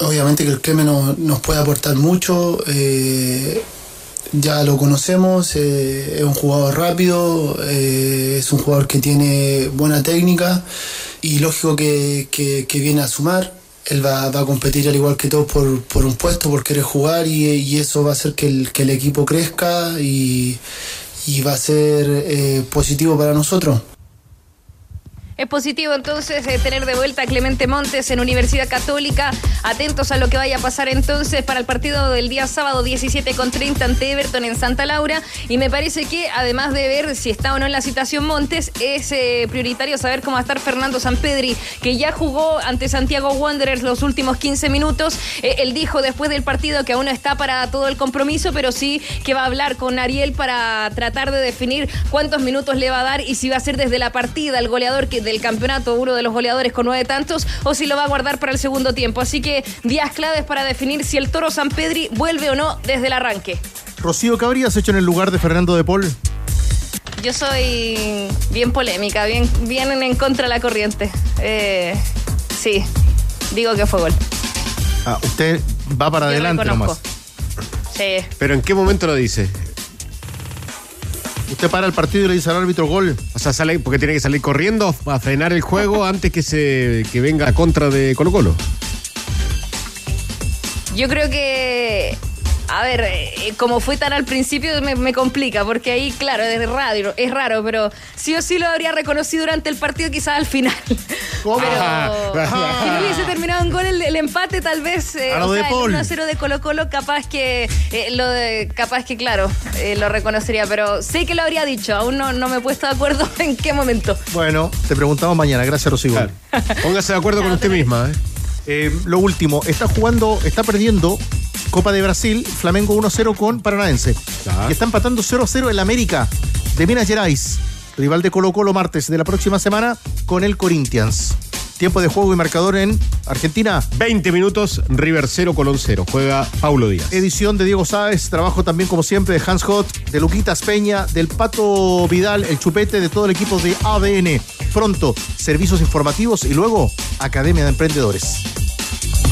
Speaker 29: obviamente que el Clemen nos, puede aportar mucho. Eh, ya lo conocemos, eh, es un jugador rápido, eh, es un jugador que tiene buena técnica y lógico que, viene a sumar. Él va, a competir al igual que todos por, un puesto, por querer jugar y, eso va a hacer que el, equipo crezca y, y va a ser positivo para nosotros.
Speaker 28: Es positivo entonces eh, tener de vuelta a Clemente Montes en Universidad Católica. Atentos a lo que vaya a pasar entonces para el partido del día sábado 17 con 30 ante Everton en Santa Laura. Y me parece que además de ver si está o no en la citación Montes, es eh, prioritario saber cómo va a estar Fernando Sampedri, que ya jugó ante Santiago Wanderers los últimos 15 minutos. Eh, él dijo después del partido que aún no está para todo el compromiso, pero sí que va a hablar con Ariel para tratar de definir cuántos minutos le va a dar y si va a ser desde la partida el goleador que del campeonato, uno de los goleadores con nueve tantos, o si lo va a guardar para el segundo tiempo. Así que días claves para definir si el toro San Pedri vuelve o no desde el arranque.
Speaker 3: Rocío, ¿qué habrías hecho en el lugar de Fernando de Paul?
Speaker 28: Yo soy bien polémica, bien, bien en contra de la corriente. Eh, sí, digo que fue gol.
Speaker 3: Ah, usted va para adelante nomás.
Speaker 28: Sí.
Speaker 5: ¿Pero en qué momento lo dice?
Speaker 3: Usted para el partido y le dice al árbitro gol.
Speaker 5: O sea, sale porque tiene que salir corriendo a frenar el juego antes que se que venga a contra de Colo Colo.
Speaker 28: Yo creo que a ver, eh, como fue tan al principio me, complica, porque ahí, claro, es raro, es raro, pero sí o sí lo habría reconocido durante el partido, quizás al final. ¿Cómo? Pero si no hubiese terminado en gol el, empate, tal vez, eh, o sea, el 1-0 de Colo Colo, capaz que, eh, lo de, capaz que, claro, lo reconocería, pero sé que lo habría dicho, aún no, no me he puesto de acuerdo en qué momento.
Speaker 3: Bueno, te preguntamos mañana, gracias Rocío.
Speaker 5: Póngase de acuerdo con usted misma.
Speaker 3: lo último, está jugando, está perdiendo Copa de Brasil, Flamengo 1-0 con Paranaense. Y está empatando 0-0 el América de Minas Gerais, rival de Colo Colo martes de la próxima semana con el Corinthians. Tiempo de juego y marcador en Argentina.
Speaker 5: 20 minutos, River 0, Colón 0. Juega Paulo Díaz.
Speaker 3: Edición de Diego Sáez. Trabajo también, como siempre, de Hans Hot, de Luquitas Peña, del Pato Vidal, el chupete de todo el equipo de ADN. Pronto, servicios informativos y luego Academia de Emprendedores